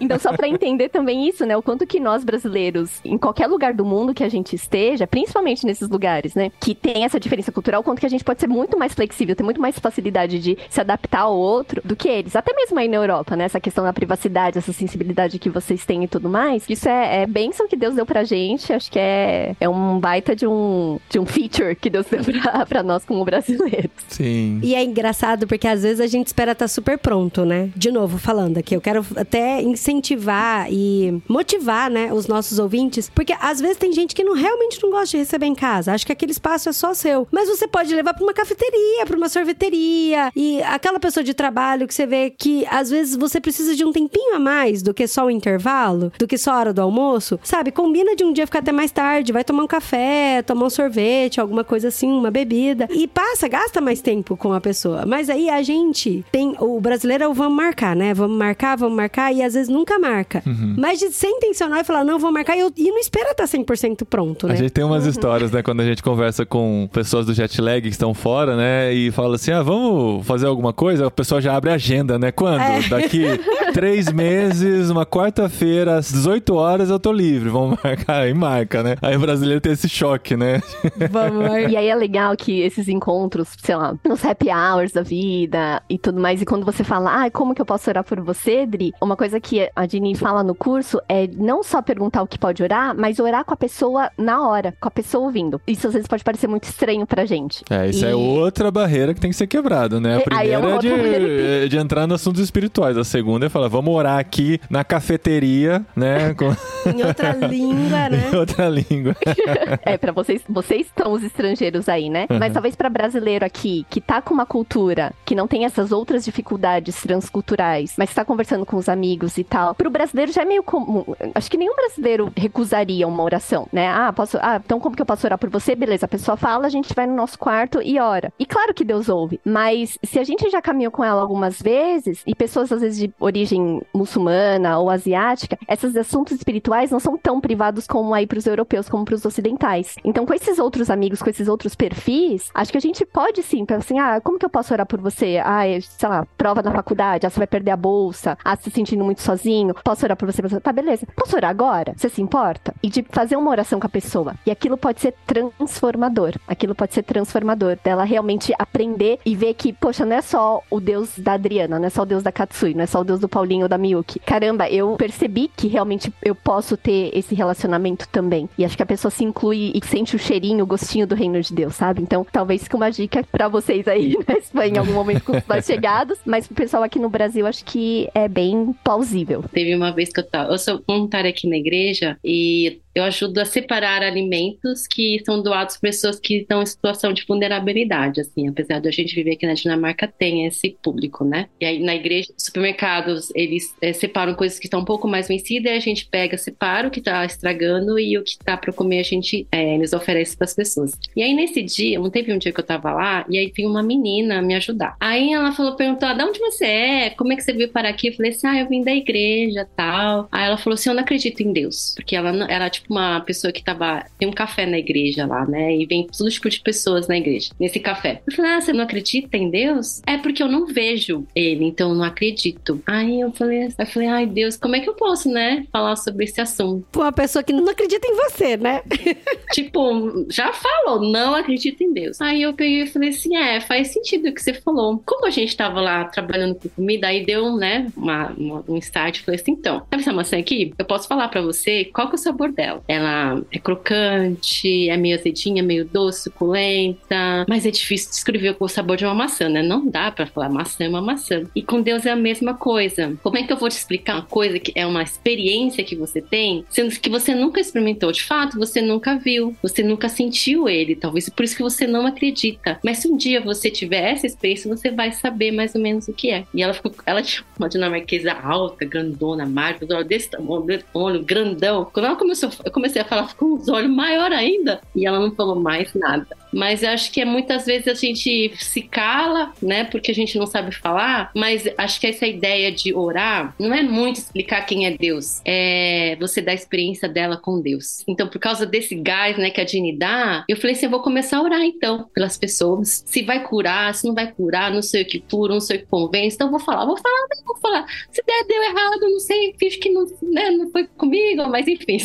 Então, só pra entender também isso, né? O quanto que nós brasileiros, em qualquer lugar do mundo que a gente esteja, principalmente nesses lugares, né? Que tem essa diferença cultural, o quanto que a gente pode ser muito mais flexível, ter muito mais facilidade de se adaptar ao outro do que eles. Até mesmo aí na Europa, né? Essa questão da privacidade, essa sensibilidade que vocês têm e tudo mais. Isso é, é bênção que Deus deu pra gente. Acho que é, é um baita de um, de um feature que Deus deu pra, pra nós como brasileiros. Sim. E é engraçado porque às vezes a gente espera estar super pronto, né? De novo, falando aqui, eu quero até incentivar e motivar, né, os nossos ouvintes, porque às vezes tem gente que não realmente não gosta de receber em casa. Acho que aquele espaço é só seu. Mas você pode levar pra uma cafeteria, pra uma sorveteria. E aquela pessoa de trabalho que você vê que às vezes você precisa de um tempinho a mais do que só o intervalo, do que só a hora do almoço, sabe? Combina de um dia ficar até mais tarde, vai tomar um café, tomar um sorvete, alguma coisa assim, uma bebida. E passa, gasta mais tempo com a pessoa. Mas aí a gente tem. O brasileiro é o vamos marcar, né? Vamos marcar, vamos marcar, e às vezes nunca marca. Mas de ser intencional e falar, não, vou marcar, e, eu- e não espera estar 100% pronto, né? A gente tem umas histórias, né, quando a gente conversa com pessoas do jet lag que estão fora, né, e fala assim, ah, vamos fazer alguma coisa? O pessoal já abre a agenda, né? Quando? É. Daqui três meses, uma quarta-feira, às 18 horas eu tô livre, vamos marcar, aí marca, né? Aí o brasileiro tem esse choque, né? Vamos. E aí é legal que esses encontros, sei lá, nos happy hours da vida e tudo mais, e quando você fala, ah, como que eu posso orar por você, Dri? Uma coisa que a Dini fala no curso é não só perguntar o que pode orar, mas orar com a pessoa na hora, com a pessoa ouvindo. Isso às vezes pode parecer muito estranho pra gente. É, isso E- é outra barreira que tem que ser quebrada, né? A É, aí primeira é é, de, é de entrar nos assuntos espirituais. A segunda é falar, vamos orar aqui na cafeteria, né? Com Em outra língua, né? em outra língua. É, pra vocês, vocês estão os estrangeiros aí, né? Mas talvez pra brasileiro aqui, que tá com uma cultura que não tem essas outras dificuldades transculturais, mas tá conversando com os amigos e tal. Pro brasileiro já é meio comum. Acho que nenhum brasileiro recusaria uma oração, né? Ah, posso. Ah, então como que eu posso orar por você? Beleza, a pessoa fala, a gente vai no nosso quarto e ora. E claro que Deus ouve, mas se a gente já caminhou com ela algumas vezes, e pessoas às vezes de origem muçulmana ou asiática, esses assuntos espirituais não são tão privados como aí pros europeus, como pros ocidentais. Então, com esses outros amigos, com esses outros perfis, acho que a gente pode sim, pensar assim, ah, como que eu posso orar por você? Ah, é, sei lá, prova na faculdade, ah, você vai perder a bolsa, ah, se sentindo muito sozinho, posso orar por você? Tá, beleza. Posso orar agora? Você se importa? E de fazer uma oração com a pessoa. E aquilo pode ser transformador. Aquilo pode ser transformador. Dela realmente aprender e ver que, poxa, não é só o Deus da Adriana, não é só o Deus da Katsui, não é só o Deus do Paulinho ou da Miyuki. Caramba, eu percebi que realmente eu posso ter esse relacionamento também. E acho que a pessoa se inclui e sente o cheirinho, o gostinho do reino de Deus, sabe? Então, talvez fique uma dica pra vocês aí na Espanha em algum momento com os mais chegados. Mas pro pessoal aqui no Brasil, acho que é bem plausível. Teve uma vez que eu tava. Eu sou voluntária aqui na igreja e eu ajudo a separar alimentos que são doados para pessoas que estão em situação de vulnerabilidade, assim, apesar de a gente viver aqui na Dinamarca, tem esse público, né? E aí na igreja, supermercados, eles eh, separam coisas que estão um pouco mais vencidas, e a gente pega, separa o que tá estragando e o que tá para comer a gente, eh, eles oferecem para as pessoas. E aí nesse dia, não teve um dia que eu tava lá, e aí tem uma menina me ajudar. Aí ela falou, perguntou, ah, de onde você é? Como é que você veio parar aqui? Eu falei assim, ah, eu vim da igreja, tal. Aí ela falou assim, eu não acredito em Deus, porque ela era tipo uma pessoa que tava, tem um café na igreja lá, né? E vem todo tipo de pessoas na igreja, nesse café. Eu falei, ah, você não acredita em Deus? É porque eu não vejo ele, então eu não acredito. Aí eu falei, eu falei, ai Deus, como é que eu posso, né, falar sobre esse assunto? Pra uma pessoa que não acredita em você, né? tipo, já falou, não acredito em Deus. Aí eu peguei e falei assim: é, faz sentido o que você falou. Como a gente tava lá trabalhando com comida, aí deu, né, uma, uma- um start. Falei assim: então, sabe essa maçã aqui? Eu posso falar pra você qual que é o sabor dela. Ela é crocante, é meio azedinha, meio doce, suculenta, mas é difícil descrever o sabor de uma maçã, né? Não dá pra falar maçã é uma maçã. E com Deus é a mesma coisa. Como é que eu vou te explicar uma coisa que é uma experiência que você tem, sendo que você nunca experimentou? De fato, você nunca viu, você nunca sentiu ele, talvez por isso que você não acredita. Mas se um dia você tiver essa experiência, você vai saber mais ou menos o que é. E ela ficou, ela tinha uma dinamarquesa alta, grandona, magra, desse tamanho, olho grandão. Quando ela começou, eu comecei a falar com os olhos maior ainda, e ela não falou mais nada. Mas eu acho que é muitas vezes a gente se cala, né? Porque a gente não sabe falar. Mas acho que essa ideia de orar não é muito explicar quem é Deus. É você dar a experiência dela com Deus. Então, por causa desse gás, né, que a Dini dá, eu falei assim: eu vou começar a orar então pelas pessoas. Se vai curar, se não vai curar, não sei o que cura, não sei o que convence. Então, vou falar, vou falar, vou falar. Se der, deu errado, não sei, fiz que não, né, não foi comigo, mas enfim.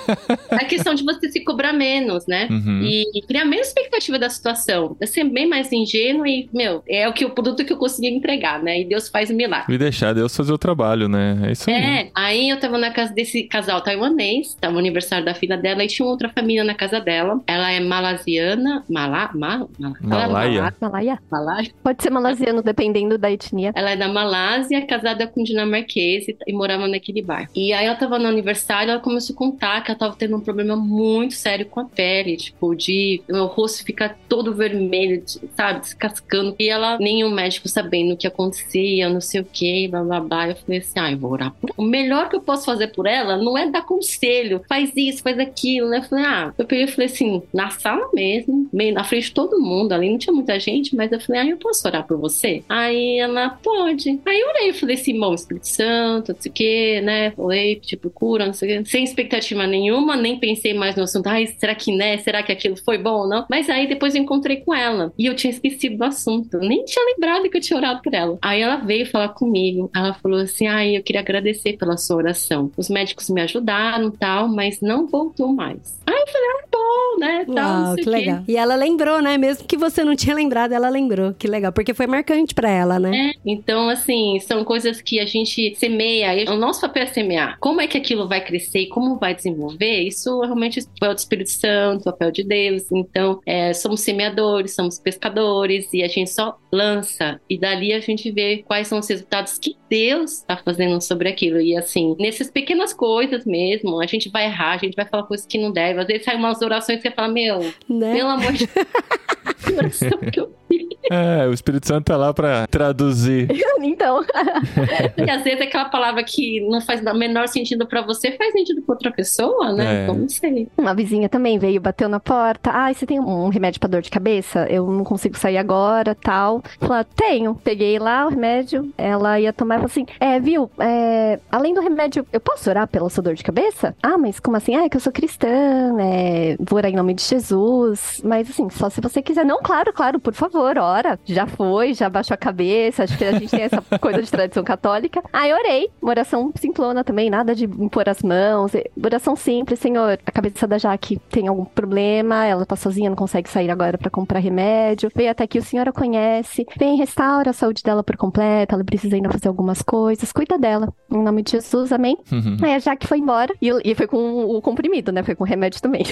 a questão de você se cobrar menos, né? Uhum. E criar menos expectativa da situação. É ser bem mais ingênuo e, meu, é o que o produto que eu consegui entregar, né? E Deus faz o milagre. E deixar Deus fazer o trabalho, né? É isso aí. É, aí eu tava na casa desse casal taiwanês, tava no aniversário da filha dela, e tinha outra família na casa dela. Ela é malasiana, Malá, Mal, Mal, é Malaia. Malá- Malaya? Malásia. Pode ser malasiano, dependendo da etnia. Ela é da Malásia, casada com um dinamarquês e, e morava naquele bairro. E aí ela tava no aniversário, ela começou a contar que ela tava tendo um problema muito sério com a pele, tipo, de o rosto rosto fica todo vermelho, sabe, descascando. E ela, nenhum médico sabendo o que acontecia, não sei o que, blá blá blá. Eu falei assim: ai, ah, vou orar por ela. O melhor que eu posso fazer por ela não é dar conselho, faz isso, faz aquilo, né? Eu falei, ah, eu peguei e falei assim, na sala mesmo, meio na frente de todo mundo, ali não tinha muita gente, mas eu falei, ah, eu posso orar por você? Aí ela, pode. Aí eu orei, falei assim, bom, Espírito Santo, não sei o que, né? Falei, tipo, cura, não sei o que. Sem expectativa nenhuma, nem pensei mais no assunto, ai, será que né? Será que aquilo foi bom ou não? Mas aí depois eu encontrei com ela e eu tinha esquecido do assunto, nem tinha lembrado que eu tinha orado por ela. Aí ela veio falar comigo, ela falou assim, ai, eu queria agradecer pela sua oração. Os médicos me ajudaram tal, mas não voltou mais. Eu falei, ah, bom, né? Tal, Uau, que legal. E ela lembrou, né? Mesmo que você não tinha lembrado, ela lembrou. Que legal, porque foi marcante para ela, né? É, então, assim, são coisas que a gente semeia. O nosso papel é semear. Como é que aquilo vai crescer e como vai desenvolver? Isso realmente é o papel do Espírito Santo, o papel de Deus. Então, é, somos semeadores, somos pescadores e a gente só lança. E dali a gente vê quais são os resultados que Deus está fazendo sobre aquilo. E assim, nessas pequenas coisas mesmo, a gente vai errar, a gente vai falar coisas que não deve. Vezes sai umas orações que você fala, meu, né? pelo amor de Deus, que oração que eu é, o Espírito Santo tá lá pra traduzir. então. e às vezes aquela palavra que não faz o menor sentido para você faz sentido pra outra pessoa, né? É. Então não sei. Uma vizinha também veio, bateu na porta. Ah, você tem um remédio pra dor de cabeça? Eu não consigo sair agora, tal. Falei, tenho. Peguei lá o remédio. Ela ia tomar e falou assim: É, viu? É, além do remédio, eu posso orar pela sua dor de cabeça? Ah, mas como assim? Ah, é que eu sou cristã, é, vou orar em nome de Jesus. Mas assim, só se você quiser. Não, claro, claro, por favor, ora já foi, já baixou a cabeça. Acho que a gente tem essa coisa de tradição católica. Aí orei, uma oração simplona também, nada de impor as mãos. Oração simples, Senhor, a cabeça da Jaque tem algum problema, ela tá sozinha, não consegue sair agora para comprar remédio. Veio até aqui, o Senhor a conhece. Vem, restaura a saúde dela por completo, ela precisa ainda fazer algumas coisas. Cuida dela. Em nome de Jesus, amém. Uhum. Aí a Jaque foi embora e, e, foi com o comprimido, né? Foi com o remédio também.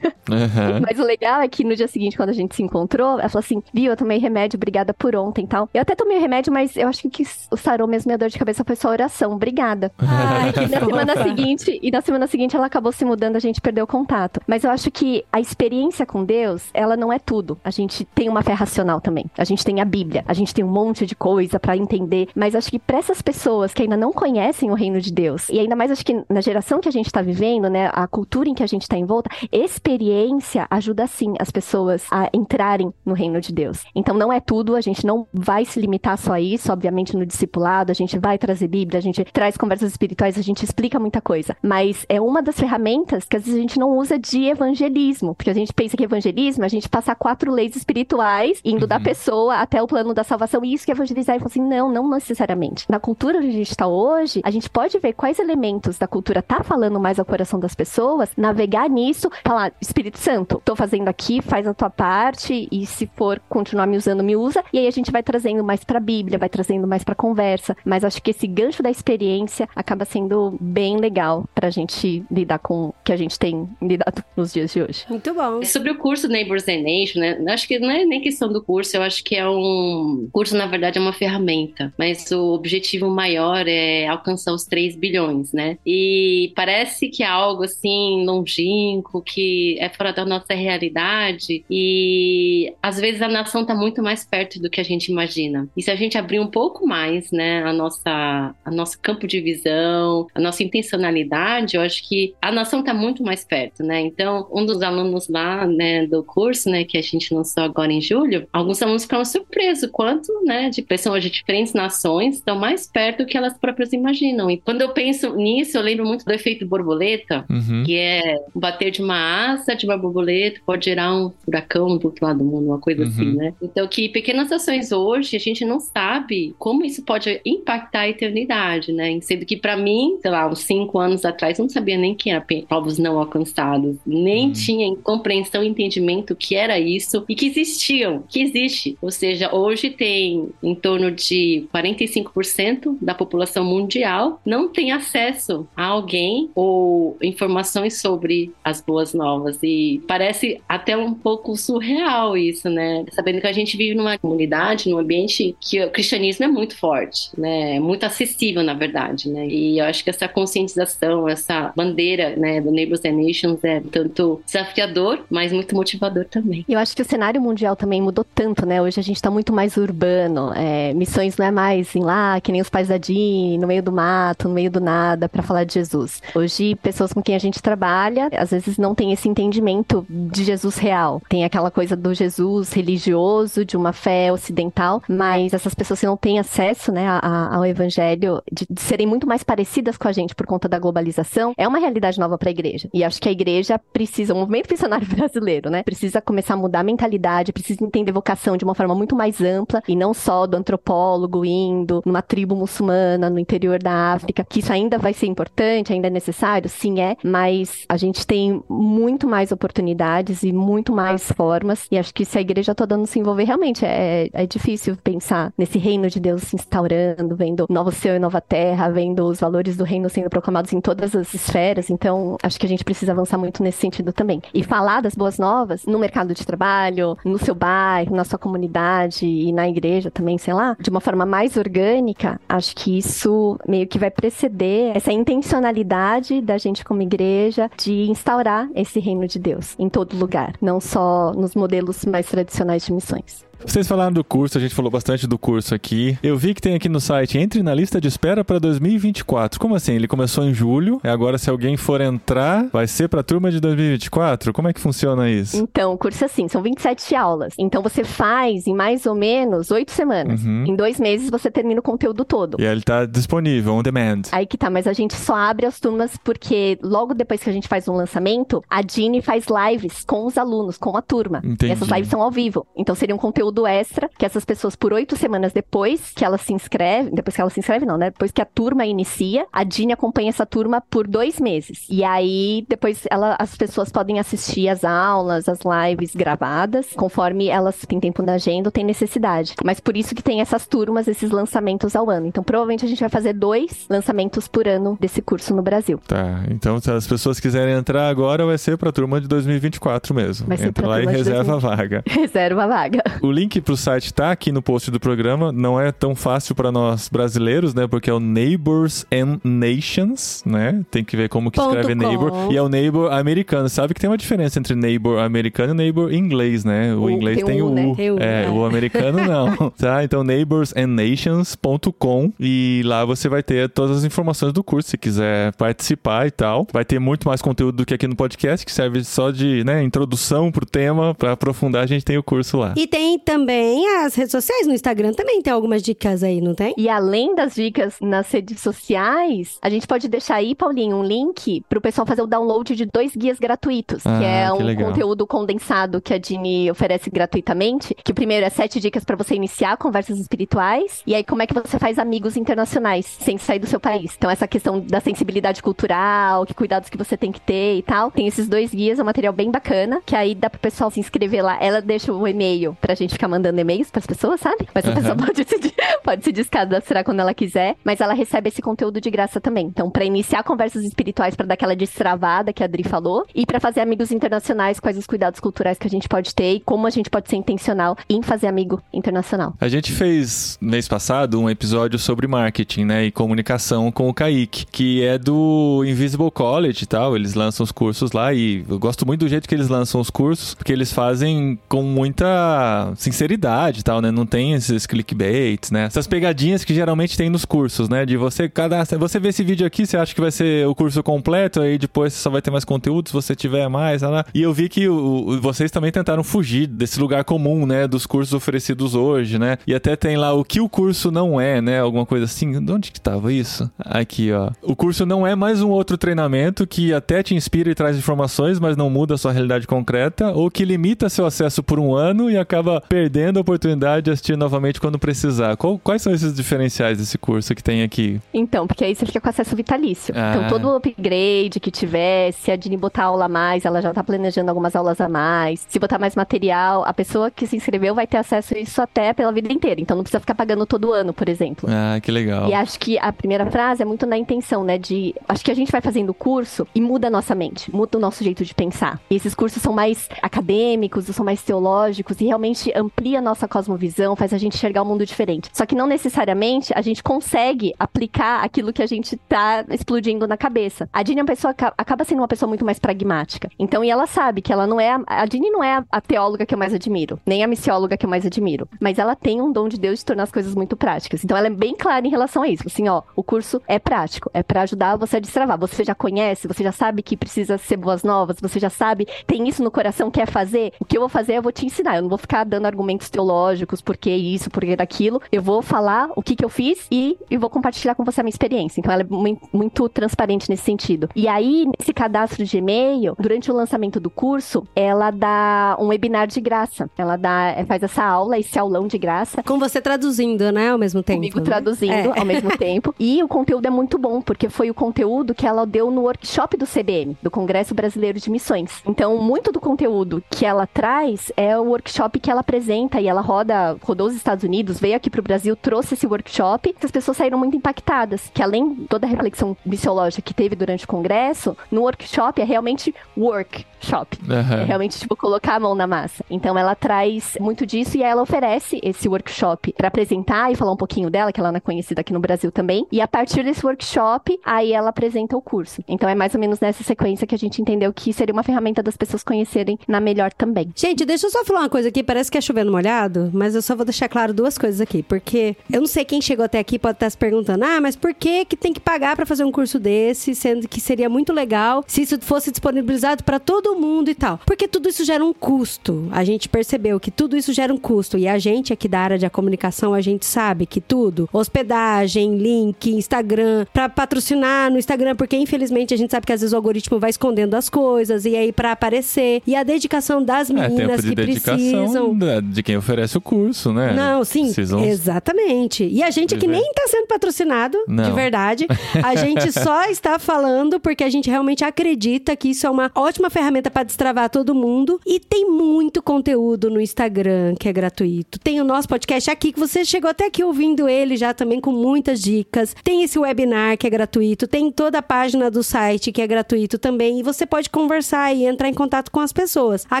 Uhum. Mas o legal é que no dia seguinte, quando a gente se encontrou, ela falou assim: viu, eu tomei remédio obrigada por ontem e tal. Eu até tomei o remédio, mas eu acho que o sarou mesmo minha dor de cabeça foi só oração. Obrigada. Ai, e na semana seguinte, e na semana seguinte ela acabou se mudando, a gente perdeu o contato. Mas eu acho que a experiência com Deus, ela não é tudo. A gente tem uma fé racional também. A gente tem a Bíblia, a gente tem um monte de coisa para entender, mas acho que para essas pessoas que ainda não conhecem o reino de Deus, e ainda mais acho que na geração que a gente tá vivendo, né, a cultura em que a gente tá em volta, experiência ajuda sim as pessoas a entrarem no reino de Deus. Então não é tudo, a gente não vai se limitar só a isso, obviamente no discipulado, a gente vai trazer Bíblia, a gente traz conversas espirituais, a gente explica muita coisa, mas é uma das ferramentas que às vezes a gente não usa de evangelismo, porque a gente pensa que evangelismo é a gente passar quatro leis espirituais, indo uhum. da pessoa até o plano da salvação, e isso que é evangelizar, e fala assim, não, não necessariamente. Na cultura onde a gente está hoje, a gente pode ver quais elementos da cultura tá falando mais ao coração das pessoas, navegar nisso, falar, Espírito Santo, tô fazendo aqui, faz a tua parte, e se for continuar me usando, me usa, e aí a gente vai trazendo mais para a Bíblia, vai trazendo mais para conversa, mas acho que esse gancho da experiência acaba sendo bem legal para a gente lidar com o que a gente tem lidado nos dias de hoje. Muito bom. Sobre o curso Neighbors and Nation, né? Acho que não é nem questão do curso, eu acho que é um o curso na verdade é uma ferramenta, mas o objetivo maior é alcançar os 3 bilhões, né? E parece que é algo assim longínquo, que é fora da nossa realidade e às vezes a nação está muito mais perto do que a gente imagina. E se a gente abrir um pouco mais, né, a nossa, a nosso campo de visão, a nossa intencionalidade, eu acho que a nação está muito mais perto, né? Então, um dos alunos lá, né, do curso, né, que a gente lançou agora em julho, alguns alunos ficaram surpresos quanto, né, de pessoas de diferentes nações estão mais perto do que elas próprias imaginam. E quando eu penso nisso, eu lembro muito do efeito borboleta, uhum. que é bater de uma asa de uma borboleta pode gerar um furacão do outro lado do mundo, uma coisa assim, uhum. assim, né? Então, que pequenas ações hoje, a gente não sabe como isso pode impactar a eternidade, né? Sendo que para mim, sei lá, uns cinco anos atrás, eu não sabia nem que era povos não alcançados, nem uhum. tinha compreensão e entendimento que era isso e que existiam, que existe. Ou seja, hoje tem em torno de 45% da população mundial não tem acesso a alguém ou informações sobre as boas novas e parece até um pouco surreal isso, né? Sabendo que a gente vive numa comunidade, num ambiente que o cristianismo é muito forte, né? É muito acessível, na verdade, né? E eu acho que essa conscientização, essa bandeira, né, do Neighbors and Nations é tanto desafiador, mas muito motivador também. Eu acho que o cenário mundial também mudou tanto, né? Hoje a gente tá muito mais urbano. É, missões não é mais em lá, que nem os pais da Jean, no meio do mato, no meio do nada, para falar de Jesus. Hoje, pessoas com quem a gente trabalha, às vezes não tem esse entendimento de Jesus real. Tem aquela coisa do Jesus religioso, de uma fé ocidental, mas essas pessoas que não têm acesso, né, a, ao evangelho, de, de serem muito mais parecidas com a gente por conta da globalização, é uma realidade nova para a igreja. E acho que a igreja precisa, o movimento missionário brasileiro, né, precisa começar a mudar a mentalidade, precisa entender vocação de uma forma muito mais ampla e não só do antropólogo indo numa tribo muçulmana no interior da África, que isso ainda vai ser importante, ainda é necessário, sim é, mas a gente tem muito mais oportunidades e muito mais formas e acho que se a igreja toda não se envolver, realmente é, é difícil pensar nesse reino de Deus se instaurando, vendo novo céu e nova terra, vendo os valores do reino sendo proclamados em todas as esferas, então acho que a gente precisa avançar muito nesse sentido também. E falar das boas novas no mercado de trabalho, no seu bairro, na sua comunidade e na igreja também, sei lá, de uma forma mais orgânica, acho que isso meio que vai preceder essa intencionalidade da gente como igreja de instaurar esse reino de Deus em todo lugar, não só nos modelos mais tradicionais de missões. weeks. Vocês falaram do curso, a gente falou bastante do curso aqui. Eu vi que tem aqui no site, entre na lista de espera para 2024. Como assim? Ele começou em julho, e agora se alguém for entrar, vai ser para a turma de 2024? Como é que funciona isso? Então, o curso é assim, são 27 aulas. Então você faz em mais ou menos oito semanas. Uhum. Em dois meses você termina o conteúdo todo. E ele tá disponível, on demand. Aí que tá, mas a gente só abre as turmas porque logo depois que a gente faz um lançamento, a Dini faz lives com os alunos, com a turma. Entendi. E essas lives são ao vivo. Então seria um conteúdo extra que essas pessoas, por oito semanas depois que elas se inscrevem, depois que ela se inscreve, não, né? Depois que a turma inicia, a Dini acompanha essa turma por dois meses. E aí, depois ela, as pessoas podem assistir as aulas, as lives gravadas, conforme elas têm tempo na agenda ou têm necessidade. Mas por isso que tem essas turmas, esses lançamentos ao ano. Então, provavelmente a gente vai fazer dois lançamentos por ano desse curso no Brasil. Tá, então se as pessoas quiserem entrar agora, vai ser pra turma de 2024 mesmo. Vai Entra lá e reserva a 2024. vaga. Reserva a vaga. O link pro site tá aqui no post do programa. Não é tão fácil pra nós brasileiros, né? Porque é o Neighbors and Nations, né? Tem que ver como que escreve com. neighbor. E é o neighbor americano. Sabe que tem uma diferença entre neighbor americano e neighbor inglês, né? O, O- inglês tem tem, o o U, né? Tem o U, é, é. o americano não. tá? Então neighborsandnations.com e lá você vai ter todas as informações do curso se quiser participar e tal. Vai ter muito mais conteúdo do que aqui no podcast, que serve só de, né, introdução pro tema, pra aprofundar a gente tem o curso lá. E tem também as redes sociais, no Instagram também tem algumas dicas aí, não tem? E além das dicas nas redes sociais, a gente pode deixar aí, Paulinho, um link pro pessoal fazer o download de dois guias gratuitos, Ah, que é que um legal. conteúdo condensado que a Dini oferece gratuitamente. Que o primeiro é sete dicas para você iniciar conversas espirituais, e aí como é que você faz amigos internacionais sem sair do seu país. Então essa questão da sensibilidade cultural, que cuidados que você tem que ter e tal. Tem esses dois guias, é um material bem bacana, que aí dá pro pessoal se inscrever lá. Ela deixa o e-mail pra gente ficar mandando e-mails pras pessoas, sabe? Mas a Aham. pessoa pode se, pode se descadastrar quando ela quiser, mas ela recebe esse conteúdo de graça também. Então, pra iniciar conversas espirituais, pra dar aquela destravada que a Adri falou, e pra fazer amigos internacionais, quais os cuidados culturais que a gente pode ter e como a gente pode ser intencional em fazer amigo internacional. A gente fez mês passado um episódio sobre marketing, né, e comunicação com o Kaique, que é do Invisible College e tal. Eles lançam os cursos lá e eu gosto muito do jeito que eles lançam os cursos, porque eles fazem com muita sinceridade e tal, né? Não tem esses clickbaits, né? Essas pegadinhas que geralmente tem nos cursos, né? De você cadastra, você vê esse vídeo aqui, você acha que vai ser o curso completo, aí depois você só vai ter mais conteúdo se você tiver mais, lá. E eu vi que o- vocês também tentaram fugir desse lugar comum, né? Dos cursos oferecidos hoje, né? E até tem lá o que o curso não é, né? Alguma coisa assim. De onde que tava isso? Aqui, ó. O curso não é mais um outro treinamento que até te inspira e traz informações, mas não muda a sua realidade concreta, ou que limita seu acesso por um ano e acaba perdendo a oportunidade de assistir novamente quando precisar. Qual- quais são esses diferenciais desse curso que tem aqui? Então, porque aí você fica com acesso vitalício. Ah. Então, todo o upgrade que tiver, se a Dini botar aula a mais, ela já tá planejando algumas aulas a mais. Se botar mais material, a pessoa que se inscreveu vai ter acesso a isso até pela vida inteira. Então, não precisa ficar pagando todo ano, por exemplo. Ah, que legal. E acho que a primeira frase é muito na intenção, né? De. Acho que a gente vai fazendo o curso e muda a nossa mente, muda o nosso jeito de pensar. E esses cursos são mais acadêmicos, são mais teológicos e realmente amplia a nossa cosmovisão, faz a gente enxergar o mundo diferente. Só que não necessariamente a gente consegue aplicar aquilo que a gente tá explodindo na cabeça. A Dini é uma pessoa, acaba sendo uma pessoa muito mais pragmática. Então, e ela sabe que ela não é. A Dini não é a teóloga que eu mais admiro, nem a missióloga que eu mais admiro. Mas ela tem um dom de Deus de tornar as coisas muito práticas. Então, ela é bem clara em relação a isso. Assim, ó, o curso é prático, é para ajudar você a destravar. Você já conhece, você já sabe que precisa ser boas novas, você já sabe, tem isso no coração, quer fazer. O que eu vou fazer, eu vou te ensinar. Eu não vou ficar dando argumentos teológicos, por que isso, por que daquilo. Eu vou falar o que, que eu fiz e, e vou compartilhar com você a minha experiência. Então, ela é muito, muito transparente nesse sentido. E aí, nesse cadastro de e-mail, durante o lançamento do curso, ela dá um webinar de graça. Ela dá, é, faz essa aula, esse aulão de graça. Com você traduzindo, né, ao mesmo tempo. Comigo né? traduzindo é. ao mesmo tempo. E o conteúdo é muito bom, porque foi o conteúdo que ela deu no workshop do CBM, do Congresso Brasileiro de Missões. Então, muito do conteúdo que ela traz é o workshop que ela apresenta e ela roda, rodou os Estados Unidos, veio aqui pro Brasil, trouxe esse workshop. As pessoas saíram muito impactadas, que além de toda a reflexão missiológica que teve durante o congresso, no workshop é realmente workshop. Uhum. É realmente, tipo, colocar a mão na massa. Então, ela traz muito disso e ela oferece esse workshop para apresentar e falar um pouquinho dela, que ela não é conhecida aqui no Brasil também. E a partir desse workshop, aí ela apresenta o curso. Então, é mais ou menos nessa sequência que a gente entendeu que seria uma ferramenta das pessoas conhecerem na melhor também. Gente, deixa eu só falar uma coisa aqui, parece que é chovendo molhado, mas eu só vou deixar claro duas coisas aqui, porque eu não sei quem chegou até aqui pode estar se perguntando: "Ah, mas por que que tem que pagar para fazer um curso desse, sendo que seria muito legal se isso fosse disponibilizado para todo mundo e tal?" Porque tudo isso gera um custo. A gente percebeu que tudo isso gera um custo e a gente aqui da área de comunicação, a gente sabe que tudo, hospedagem, link, Instagram, para patrocinar no Instagram, porque infelizmente a gente sabe que às vezes o algoritmo vai escondendo as coisas e aí para aparecer e a dedicação das meninas é, de que dedicação de quem oferece o curso, né? Não, sim, Precisam exatamente. E a gente que nem está sendo patrocinado, Não. de verdade, a gente só está falando porque a gente realmente acredita que isso é uma ótima ferramenta para destravar todo mundo e tem muito conteúdo no Instagram que é gratuito. Tem o nosso podcast aqui que você chegou até aqui ouvindo ele já também com muitas dicas. Tem esse webinar que é gratuito, tem toda a página do site que é gratuito também e você pode conversar e entrar em contato com as pessoas. A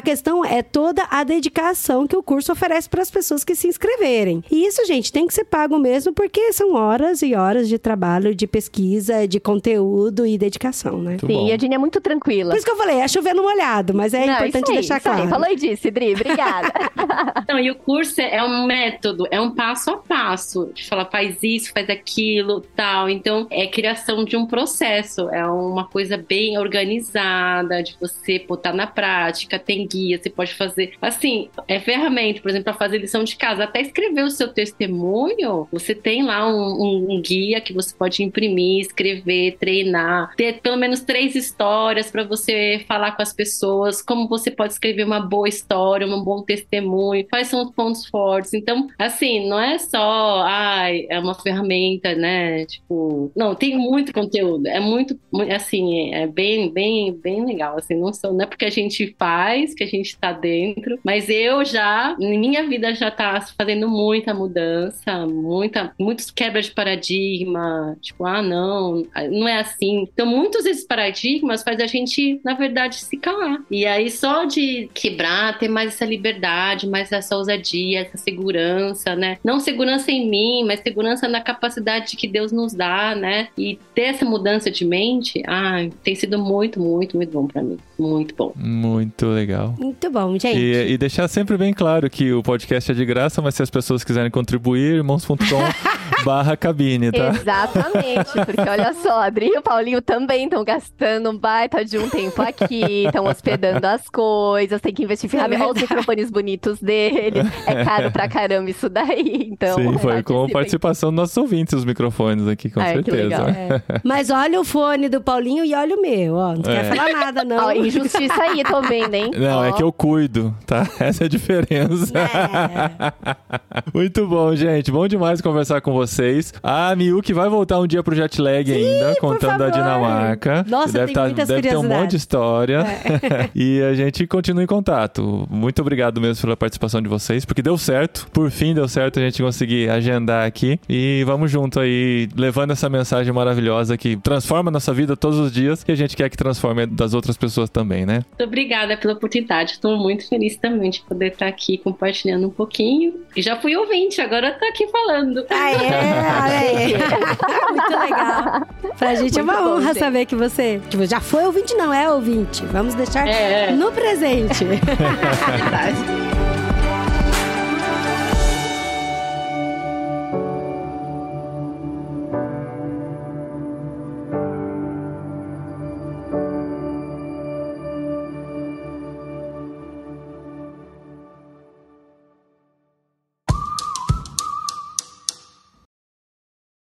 questão é toda a dedicação que o curso oferece para as pessoas que se inscreverem. E isso, gente, tem que ser pago mesmo porque são horas e horas de trabalho, de pesquisa, de conteúdo e dedicação, né? Muito Sim, bom. e a Dini é muito tranquila. Por isso que eu falei, é chovendo molhado, mas é Não, importante aí, deixar claro. Aí. Falou disso, Dri, obrigada. Então, e o curso é um método, é um passo a passo. De falar, faz isso, faz aquilo, tal. Então, é criação de um processo. É uma coisa bem organizada, de você botar na prática, tem guia, você pode fazer. Assim, é ferramenta, por exemplo, para fazer lição de casa. Até escrever o seu testemunho, você tem lá um, um, um guia que você pode imprimir, escrever, treinar, ter pelo menos três histórias para você falar com as pessoas, como você pode escrever uma boa história, um bom testemunho, quais são os pontos fortes. Então, assim, não é só, ai, é uma ferramenta, né? Tipo, não, tem muito conteúdo, é muito, assim, é bem, bem, bem legal, assim, não, sou, não é porque a gente faz, que a gente tá dentro, mas eu já, minha vida já tá fazendo muita mudança, muita, muitos quebras de paradigma, tipo, ah, não, não é assim. Então, muitos desses paradigmas faz a gente, na verdade, se calar. E aí, só de quebrar, ter mais essa liberdade, mais essa ousadia, essa segurança, né? Não segurança em mim, mas segurança na capacidade que Deus nos dá, né? E ter essa mudança de mente, ah, tem sido muito, muito, muito bom para mim. Muito bom. Muito legal. Muito bom, gente. E, e, deixar sempre bem claro que o podcast é de graça, mas se as pessoas quiserem contribuir, irmãos.com barra cabine, tá? Exatamente, porque olha só, Adri e o Paulinho também estão gastando um baita de um tempo aqui, estão hospedando as coisas, tem que investir em ferramentas, olha os microfones bonitos deles, é caro pra caramba isso daí, então... Sim, foi com a participação dos nossos ouvintes os microfones aqui, com Ai, certeza. É. Mas olha o fone do Paulinho e olha o meu, ó, não é. quer falar nada, não. Injustiça aí, tô vendo, hein? Não, ó. é que eu cuido, tá? Essa é a diferença. É. Muito bom, gente, bom demais conversar com vocês. A Miyuki vai voltar um dia pro jet lag ainda, por contando da. Dinamarca. Nossa, deve tem tá- muitas Deve ter um monte de história. É. e a gente continua em contato. Muito obrigado mesmo pela participação de vocês, porque deu certo. Por fim, deu certo a gente conseguir agendar aqui. E vamos junto aí, levando essa mensagem maravilhosa que transforma a nossa vida todos os dias e a gente quer que transforme das outras pessoas também, né? Muito obrigada pela oportunidade. Estou muito feliz também de poder estar aqui compartilhando um pouquinho. E já fui ouvinte, agora eu tô aqui falando. Ah, é? Olha aí. Muito legal. Pra gente é Muito uma bom, honra gente. saber que você tipo, já foi ouvinte, não é ouvinte. Vamos deixar É, é. no presente. Verdade.